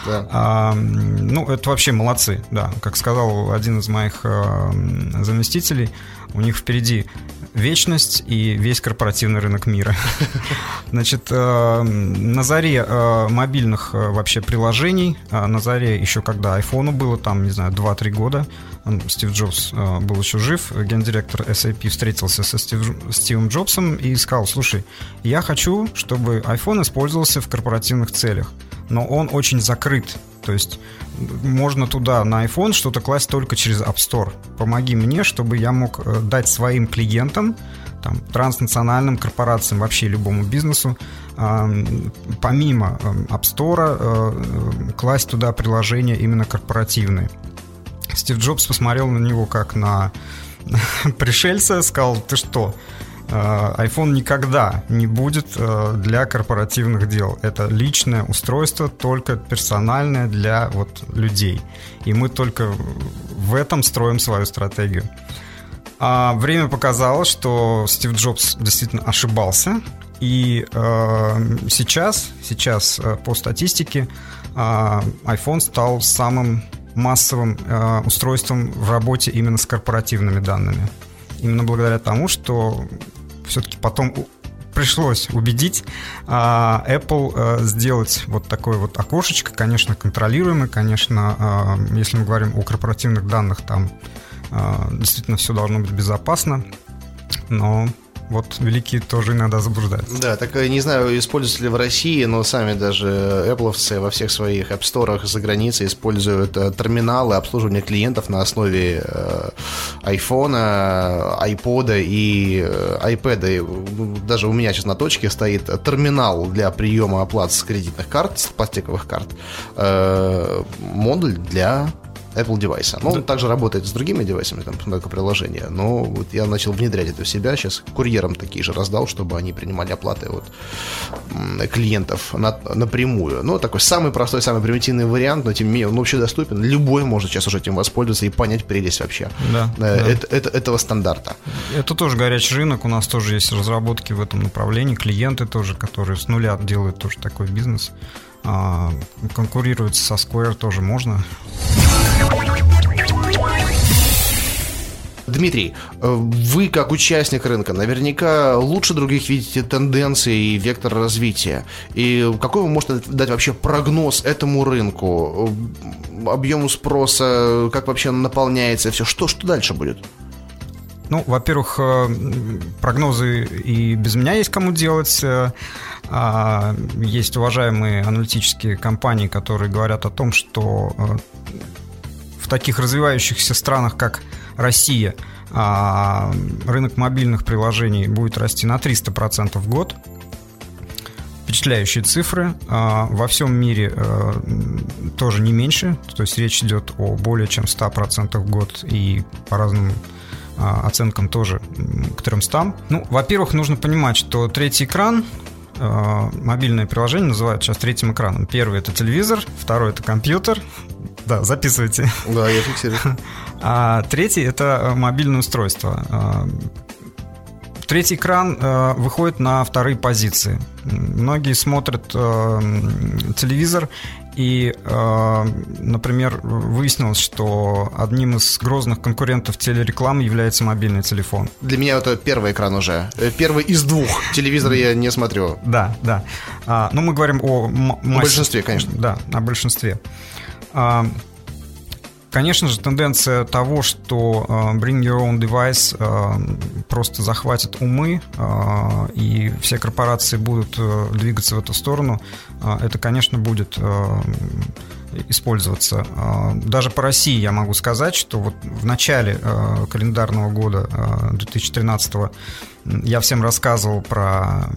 Да. А, ну, это вообще молодцы, да. Как сказал один из моих а, заместителей, у них впереди вечность и весь корпоративный рынок мира. Значит, э, на заре э, мобильных э, вообще приложений, на заре еще когда айфону было, там, не знаю, 2-3 года, Стив Джобс был еще жив, гендиректор SAP встретился со Стив, Стивом Джобсом и сказал, слушай, я хочу, чтобы iPhone использовался в корпоративных целях, но он очень закрыт, то есть можно туда на iPhone что-то класть только через App Store. Помоги мне, чтобы я мог э, дать своим клиентам, там, транснациональным корпорациям, вообще любому бизнесу, э, помимо э, App Store, э, класть туда приложения именно корпоративные. Стив Джобс посмотрел на него как на пришельца, сказал, ты что, Э, iPhone никогда не будет э, для корпоративных дел. Это личное устройство, только персональное для вот людей. И мы только в этом строим свою стратегию. А время показало, что Стив Джобс действительно ошибался. И э, сейчас, сейчас э, по статистике э, iPhone стал самым массовым э, устройством в работе именно с корпоративными данными. Именно благодаря тому, что все-таки потом пришлось убедить а, Apple а, сделать вот такое вот окошечко, конечно, контролируемое, конечно, а, если мы говорим о корпоративных данных, там а, действительно все должно быть безопасно, но вот великие тоже иногда заблуждаются. Да, так не знаю, используются ли в России, но сами даже Apple во всех своих App Store за границей используют э, терминалы обслуживания клиентов на основе э, iPhone, iPod и э, iPad. Даже у меня сейчас на точке стоит терминал для приема оплат с кредитных карт, с пластиковых карт, модуль для Apple девайса. Да. он также работает с другими девайсами, там много приложения. Но вот я начал внедрять это в себя. Сейчас курьерам такие же раздал, чтобы они принимали оплаты от клиентов на, напрямую. Ну, такой самый простой, самый примитивный вариант, но тем не менее он вообще доступен. Любой может сейчас уже этим воспользоваться и понять прелесть вообще да, э, да. Это, это, этого стандарта. Это тоже горячий рынок. У нас тоже есть разработки в этом направлении. Клиенты тоже, которые с нуля делают тоже такой бизнес. А, конкурировать со Square тоже можно. Дмитрий, э, вы как участник рынка наверняка лучше других видите тенденции и вектор развития. И какой вы можете дать вообще прогноз этому рынку, э, объему спроса, как вообще наполняется, все, что, что дальше будет? Ну, во-первых, э, прогнозы и без меня есть кому делать. А, есть уважаемые аналитические компании, которые говорят о том, что э, в таких развивающихся странах, как Россия, а, рынок мобильных приложений будет расти на 300% в год. Впечатляющие цифры. А, во всем мире э, тоже не меньше. То есть речь идет о более чем 100% в год и по разным оценкам тоже к 300. Ну, во-первых, нужно понимать, что третий экран Э, мобильное приложение называют сейчас третьим экраном. Первый это телевизор, второй это компьютер. Да, записывайте. Да, я фиксирую. А третий это э, мобильное устройство. Э, третий экран э, выходит на вторые позиции. Многие смотрят э, телевизор и, э, например, выяснилось, что одним из грозных конкурентов телерекламы является мобильный телефон. Для меня это первый экран уже. Э, первый из двух. Телевизор я не смотрю. Да, да. А, но мы говорим о массе. большинстве, конечно. Да, о большинстве. Конечно же, тенденция того, что uh, Bring Your Own Device uh, просто захватит умы, uh, и все корпорации будут двигаться в эту сторону, это, конечно, будет использоваться. Даже по России я могу сказать, что вот в начале календарного года 2013 я всем рассказывал про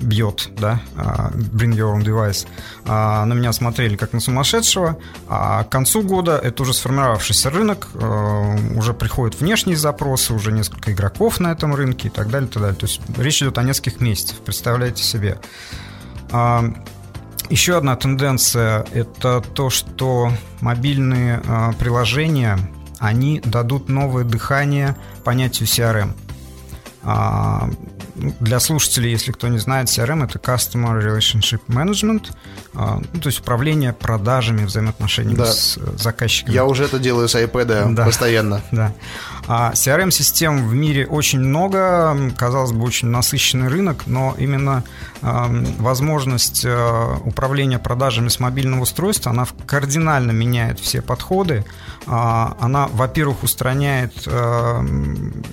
бьет, да, а, Bring Your Own Device. А, на меня смотрели как на сумасшедшего, а к концу года это уже сформировавшийся рынок, а, уже приходят внешние запросы, уже несколько игроков на этом рынке и так далее, и так далее. То есть речь идет о нескольких месяцев, представляете себе. Еще одна тенденция – это то, что мобильные приложения, они дадут новое дыхание понятию CRM – а, для слушателей, если кто не знает, CRM это Customer Relationship Management, а, ну, то есть управление продажами, взаимоотношениями да. с э, заказчиками. Я уже это делаю с iPad да. постоянно. Да. А CRM-систем в мире очень много, казалось бы, очень насыщенный рынок, но именно возможность э, управления продажами с мобильного устройства, она кардинально меняет все подходы. Э, она, во-первых, устраняет э,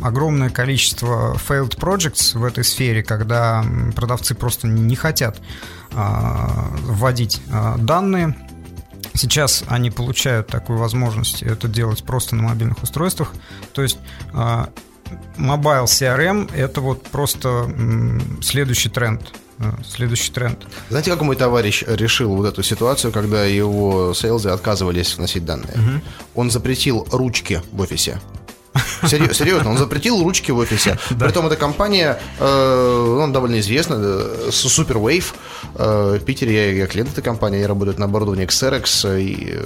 огромное количество failed projects в этой сфере, когда продавцы просто не хотят э, вводить данные Сейчас они получают такую возможность это делать просто на мобильных устройствах. То есть а, Mobile CRM это вот просто следующий тренд. А, следующий тренд. Знаете, как мой товарищ решил вот эту ситуацию, когда его сейлзы отказывались вносить данные? Угу. Он запретил ручки в офисе. Серьезно, он запретил ручки в офисе. Притом эта компания, он довольно известна, э, Superwave. Э, в Питере я, я клиент этой компании, я работаю на оборудовании Xerox. И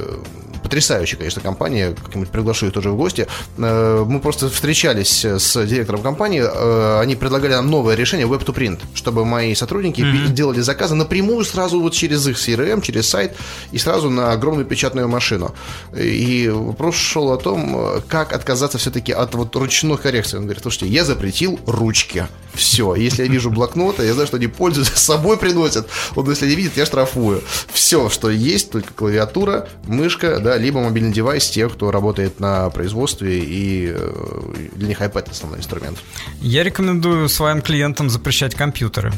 потрясающая, конечно, компания. Как-нибудь приглашу их тоже в гости. Э, мы просто встречались с директором компании. Э, они предлагали нам новое решение Web to Print, чтобы мои сотрудники mm-hmm. делали заказы напрямую сразу вот через их CRM, через сайт и сразу на огромную печатную машину. И вопрос шел о том, как отказаться все-таки от вот ручной коррекции. Он говорит, слушайте, я запретил ручки. Все. Если я вижу блокноты, я знаю, что они пользуются, с собой приносят. Вот если не видят, я штрафую. Все, что есть, только клавиатура, мышка, да, либо мобильный девайс тех, кто работает на производстве, и э, для них iPad основной инструмент. Я рекомендую своим клиентам запрещать компьютеры.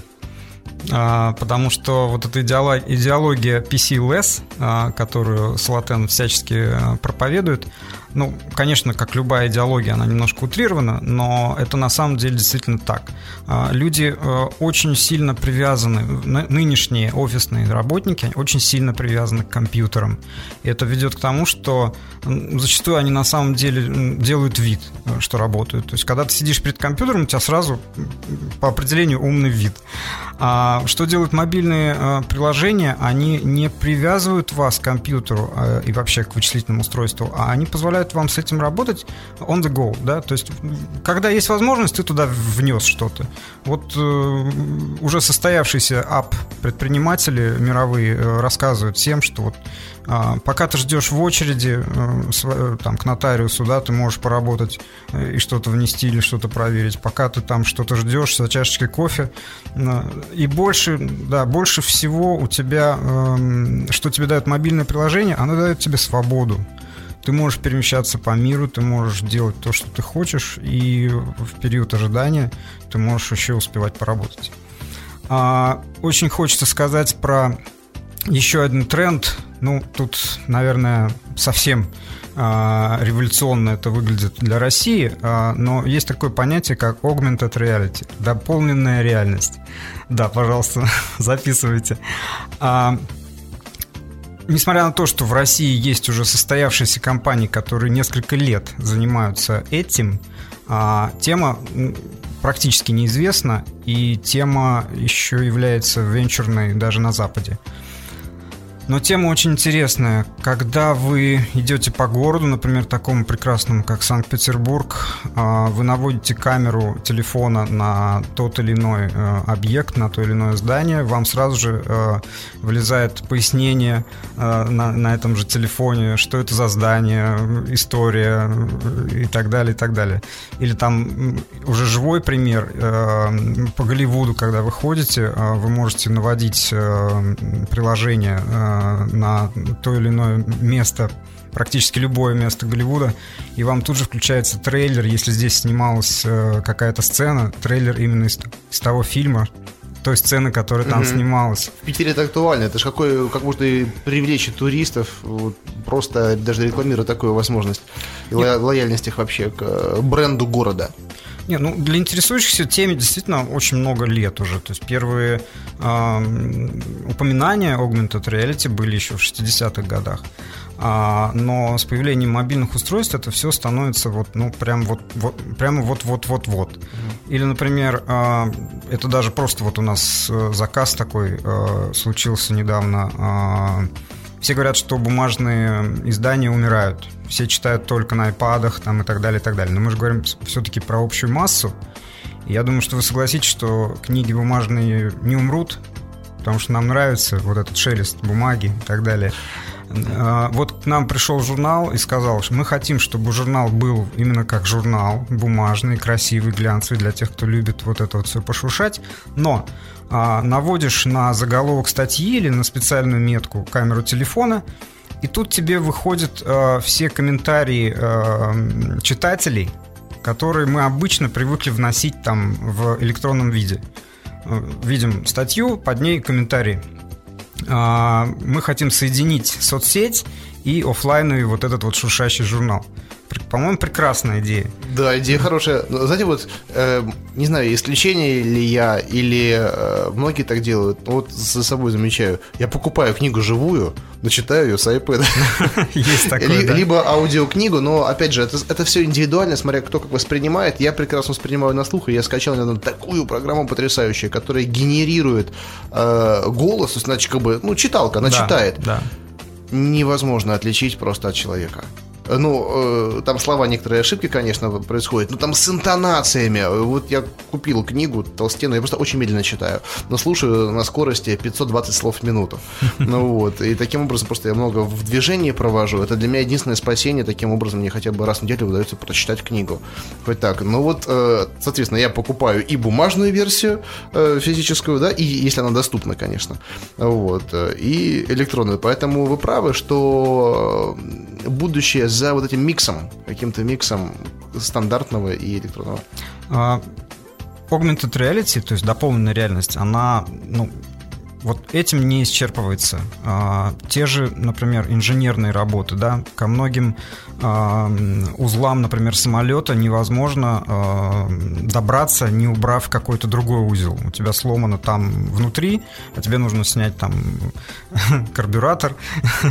А, потому что вот эта идеология PC-less, а, которую Салатен всячески э, проповедует, ну, конечно, как любая идеология, она немножко утрирована, но это на самом деле действительно так. А, люди очень сильно привязаны, нынешние офисные работники очень сильно привязаны к компьютерам. И это ведет к тому, что зачастую они на самом деле делают вид, э, что работают. То есть, когда ты сидишь перед компьютером, у тебя сразу по определению умный вид. А что делают мобильные э, приложения? Они не привязывают вас к компьютеру и вообще к вычислительному устройству, а они позволяют вам с этим работать on the go, да, то есть когда есть возможность, ты туда внес что-то. Вот э, уже состоявшийся ап предприниматели мировые э, рассказывают всем, что вот пока ты ждешь в очереди э, там, к нотариусу, да, ты можешь поработать э, и что-то внести или что-то проверить. Пока ты там что-то ждешь за чашечкой кофе. И больше, да, больше всего у тебя, эм, что тебе дает мобильное приложение, оно дает тебе свободу. Ты можешь перемещаться по миру, ты можешь делать то, что ты хочешь, и в период ожидания ты можешь еще успевать поработать. А, очень хочется сказать про еще один тренд. Ну, тут, наверное, совсем а, революционно это выглядит для России, а, но есть такое понятие, как augmented reality, дополненная реальность. Да, пожалуйста, записывайте. А, несмотря на то, что в России есть уже состоявшиеся компании, которые несколько лет занимаются этим, а, тема практически неизвестна, и тема еще является венчурной даже на Западе. Но тема очень интересная. Когда вы идете по городу, например, такому прекрасному, как Санкт-Петербург, а, вы наводите камеру телефона на тот или иной э, объект, на то или иное здание, вам сразу же э, вылезает пояснение э, на, на этом же телефоне, что это за здание, история и так далее, и так далее. Или там уже живой пример по Голливуду, когда вы ходите, вы можете наводить приложение на то или иное место практически любое место Голливуда, и вам тут же включается трейлер, если здесь снималась э, какая-то сцена, трейлер именно из, из того фильма, той сцены, которая там mm-hmm. снималась. В Питере это актуально. Это же какой, как можно привлечь туристов, вот, просто даже рекламируя такую возможность. И Нет. лояльность их вообще к э, бренду города. Не, ну для интересующихся теме действительно очень много лет уже. То есть первые э, упоминания Augmented Reality были еще в 60-х годах. А, но с появлением мобильных устройств это все становится вот, ну, прям вот, вот прямо вот-вот-вот-вот. Mm-hmm. Или, например, а, это даже просто вот у нас э, заказ такой а, случился недавно. А, все говорят, что бумажные издания умирают. Все читают только на айпадах там, и так далее, и так далее. Но мы же говорим все-таки про общую массу. И я думаю, что вы согласитесь, что книги бумажные не умрут, потому что нам нравится вот этот шелест бумаги и так далее. А, вот к нам пришел журнал и сказал, что мы хотим, чтобы журнал был именно как журнал, бумажный, красивый, глянцевый для тех, кто любит вот это вот все пошуршать. Но а, наводишь на заголовок статьи или на специальную метку камеру телефона, и тут тебе выходят э, все комментарии э, читателей, которые мы обычно привыкли вносить там в электронном виде. Видим статью, под ней комментарии. А, мы хотим соединить соцсеть и офлайновый вот этот вот шуршащий журнал. По-моему, прекрасная идея. Да, идея хорошая. Знаете, вот, э, не знаю, исключение ли я, или э, многие так делают, но вот за собой замечаю. Я покупаю книгу живую, но читаю ее с iPad. Есть такое, да. Либо аудиокнигу, но, опять же, это, это все индивидуально, смотря кто как воспринимает. Я прекрасно воспринимаю на слух, и я скачал недавно такую программу потрясающую, которая генерирует э, голос, значит, как бы, ну, читалка, она да, читает. Да. Невозможно отличить просто от человека. Ну, э, там слова некоторые ошибки, конечно, происходят, но там с интонациями. Вот я купил книгу толстенную, я просто очень медленно читаю, но слушаю на скорости 520 слов в минуту. Ну вот, и таким образом просто я много в движении провожу. Это для меня единственное спасение, таким образом мне хотя бы раз в неделю удается прочитать книгу. Хоть так. Ну вот, э, соответственно, я покупаю и бумажную версию э, физическую, да, и если она доступна, конечно, вот, и электронную. Поэтому вы правы, что будущее за вот этим миксом, каким-то миксом стандартного и электронного? Uh, augmented reality, то есть дополненная реальность, она, ну, вот этим не исчерпывается. А, те же, например, инженерные работы, да, ко многим а, узлам, например, самолета невозможно а, добраться, не убрав какой-то другой узел. У тебя сломано там внутри, а тебе нужно снять там карбюратор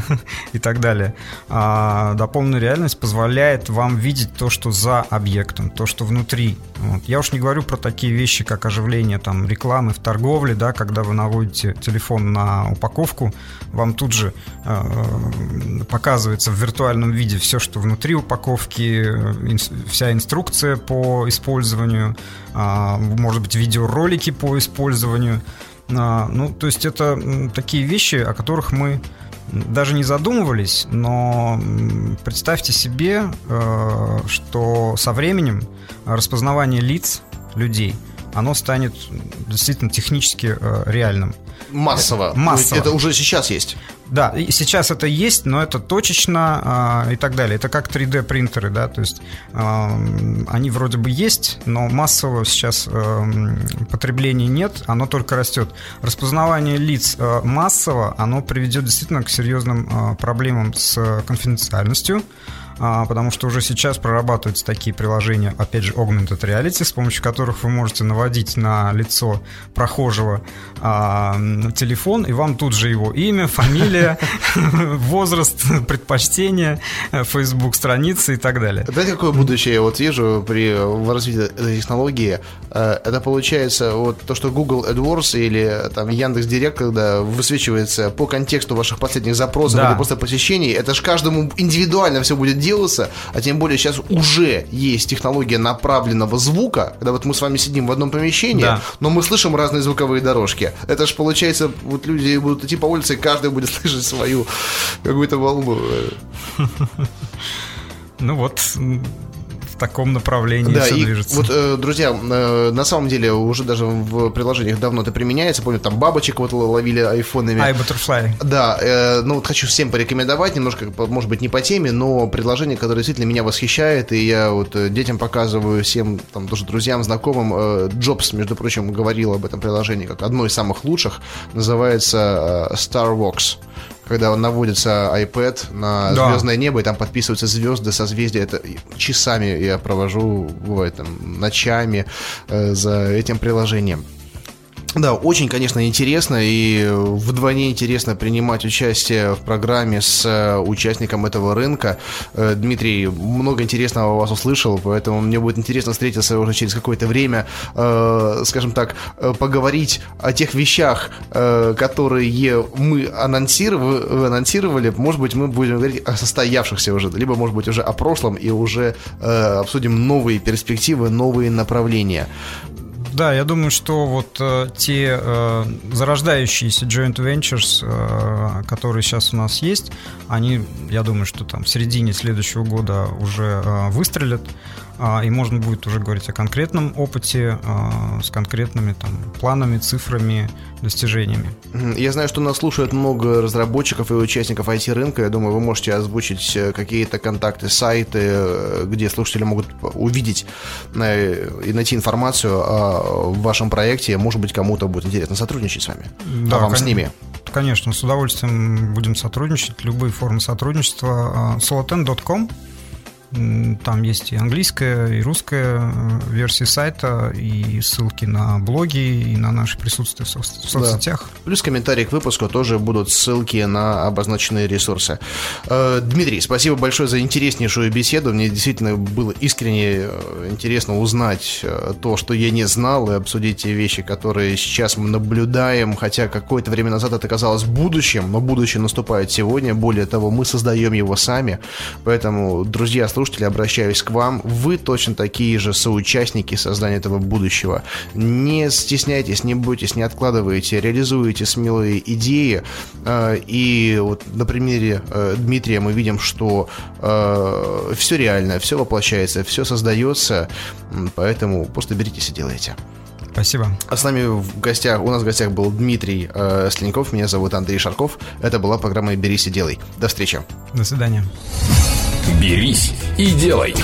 и так далее. А дополненная реальность позволяет вам видеть то, что за объектом, то, что внутри. Вот. Я уж не говорю про такие вещи, как оживление там рекламы в торговле, да, когда вы наводите телефон на упаковку, вам тут же э, показывается в виртуальном виде все, что внутри упаковки, э, вся инструкция по использованию, э, может быть, видеоролики по использованию. Э, ну, то есть это такие вещи, о которых мы даже не задумывались, но представьте себе, э, что со временем распознавание лиц людей – оно станет действительно технически э, реальным. Массово. Массово. Это уже сейчас есть. Да, сейчас это есть, но это точечно э, и так далее. Это как 3D принтеры, да, то есть э, они вроде бы есть, но массового сейчас э, потребления нет, оно только растет. Распознавание лиц э, массово, оно приведет действительно к серьезным э, проблемам с конфиденциальностью. А, потому что уже сейчас прорабатываются такие приложения, опять же, augmented reality, с помощью которых вы можете наводить на лицо прохожего а, телефон, и вам тут же его имя, фамилия, возраст, предпочтение, Facebook страницы и так далее. Знаете, какое будущее я вот вижу при развитии этой технологии? Э, это получается вот то, что Google AdWords или там Яндекс Директ, когда высвечивается по контексту ваших последних запросов да. или просто посещений, это же каждому индивидуально все будет делаться, а тем более сейчас уже есть технология направленного звука, когда вот мы с вами сидим в одном помещении, да. но мы слышим разные звуковые дорожки. Это же получается, вот люди будут идти по улице, и каждый будет слышать свою какую-то волну. Ну вот, таком направлении да, все и движется. Вот, э, друзья, э, на самом деле уже даже в приложениях давно это применяется. Помню, там бабочек вот ловили айфонами. iButterfly. Да, э, ну вот хочу всем порекомендовать, немножко, может быть, не по теме, но предложение, которое действительно меня восхищает, и я вот детям показываю, всем, там, тоже друзьям, знакомым. Э, Джобс, между прочим, говорил об этом приложении как одно из самых лучших. Называется э, Starvox когда он наводится iPad на да. звездное небо, и там подписываются звезды, созвездия. Это часами я провожу, бывает, там, ночами э, за этим приложением. Да, очень, конечно, интересно и вдвойне интересно принимать участие в программе с э, участником этого рынка. Э, Дмитрий, много интересного вас услышал, поэтому мне будет интересно встретиться уже через какое-то время, э, скажем так, поговорить о тех вещах, которые мы анонсировали, анонсировали. Может быть, мы будем говорить о состоявшихся уже, либо, может быть, уже о прошлом и уже обсудим новые перспективы, новые направления. Да, я думаю, что вот э, те э, зарождающиеся joint ventures, э, которые сейчас у нас есть, они, я думаю, что там в середине следующего года уже э, выстрелят. А, и можно будет уже говорить о конкретном опыте а, с конкретными там планами, цифрами, достижениями. Я знаю, что нас слушают много разработчиков и участников IT-рынка. Я думаю, вы можете озвучить э, какие-то контакты, сайты, э, где слушатели могут увидеть э, и найти информацию о вашем проекте. Может быть, кому-то будет интересно сотрудничать с вами, да, а вам с ними. Конечно, с удовольствием будем сотрудничать. Любые формы сотрудничества. solaten.com там есть и английская, и русская э, версии сайта, и ссылки на блоги, и на наше присутствие в, со- в соцсетях. Да. Плюс комментарии к выпуску тоже будут ссылки на обозначенные ресурсы. Э, Дмитрий, спасибо большое за интереснейшую беседу. Мне действительно было искренне э, интересно узнать то, что я не знал, и обсудить те вещи, которые сейчас мы наблюдаем, хотя какое-то время назад это казалось будущим, но будущее наступает сегодня. Более того, мы создаем его сами. Поэтому, друзья, слушатели, обращаюсь к вам. Вы точно такие же соучастники создания этого будущего. Не стесняйтесь, не бойтесь, не откладывайте, реализуйте смелые идеи. Э, и вот на примере э, Дмитрия мы видим, что э, все реально, все воплощается, все создается. Поэтому просто беритесь и делайте. Спасибо. А с нами в гостях, у нас в гостях был Дмитрий э, Слиньков, меня зовут Андрей Шарков. Это была программа «Берись и делай». До встречи. До свидания. Берись и делай.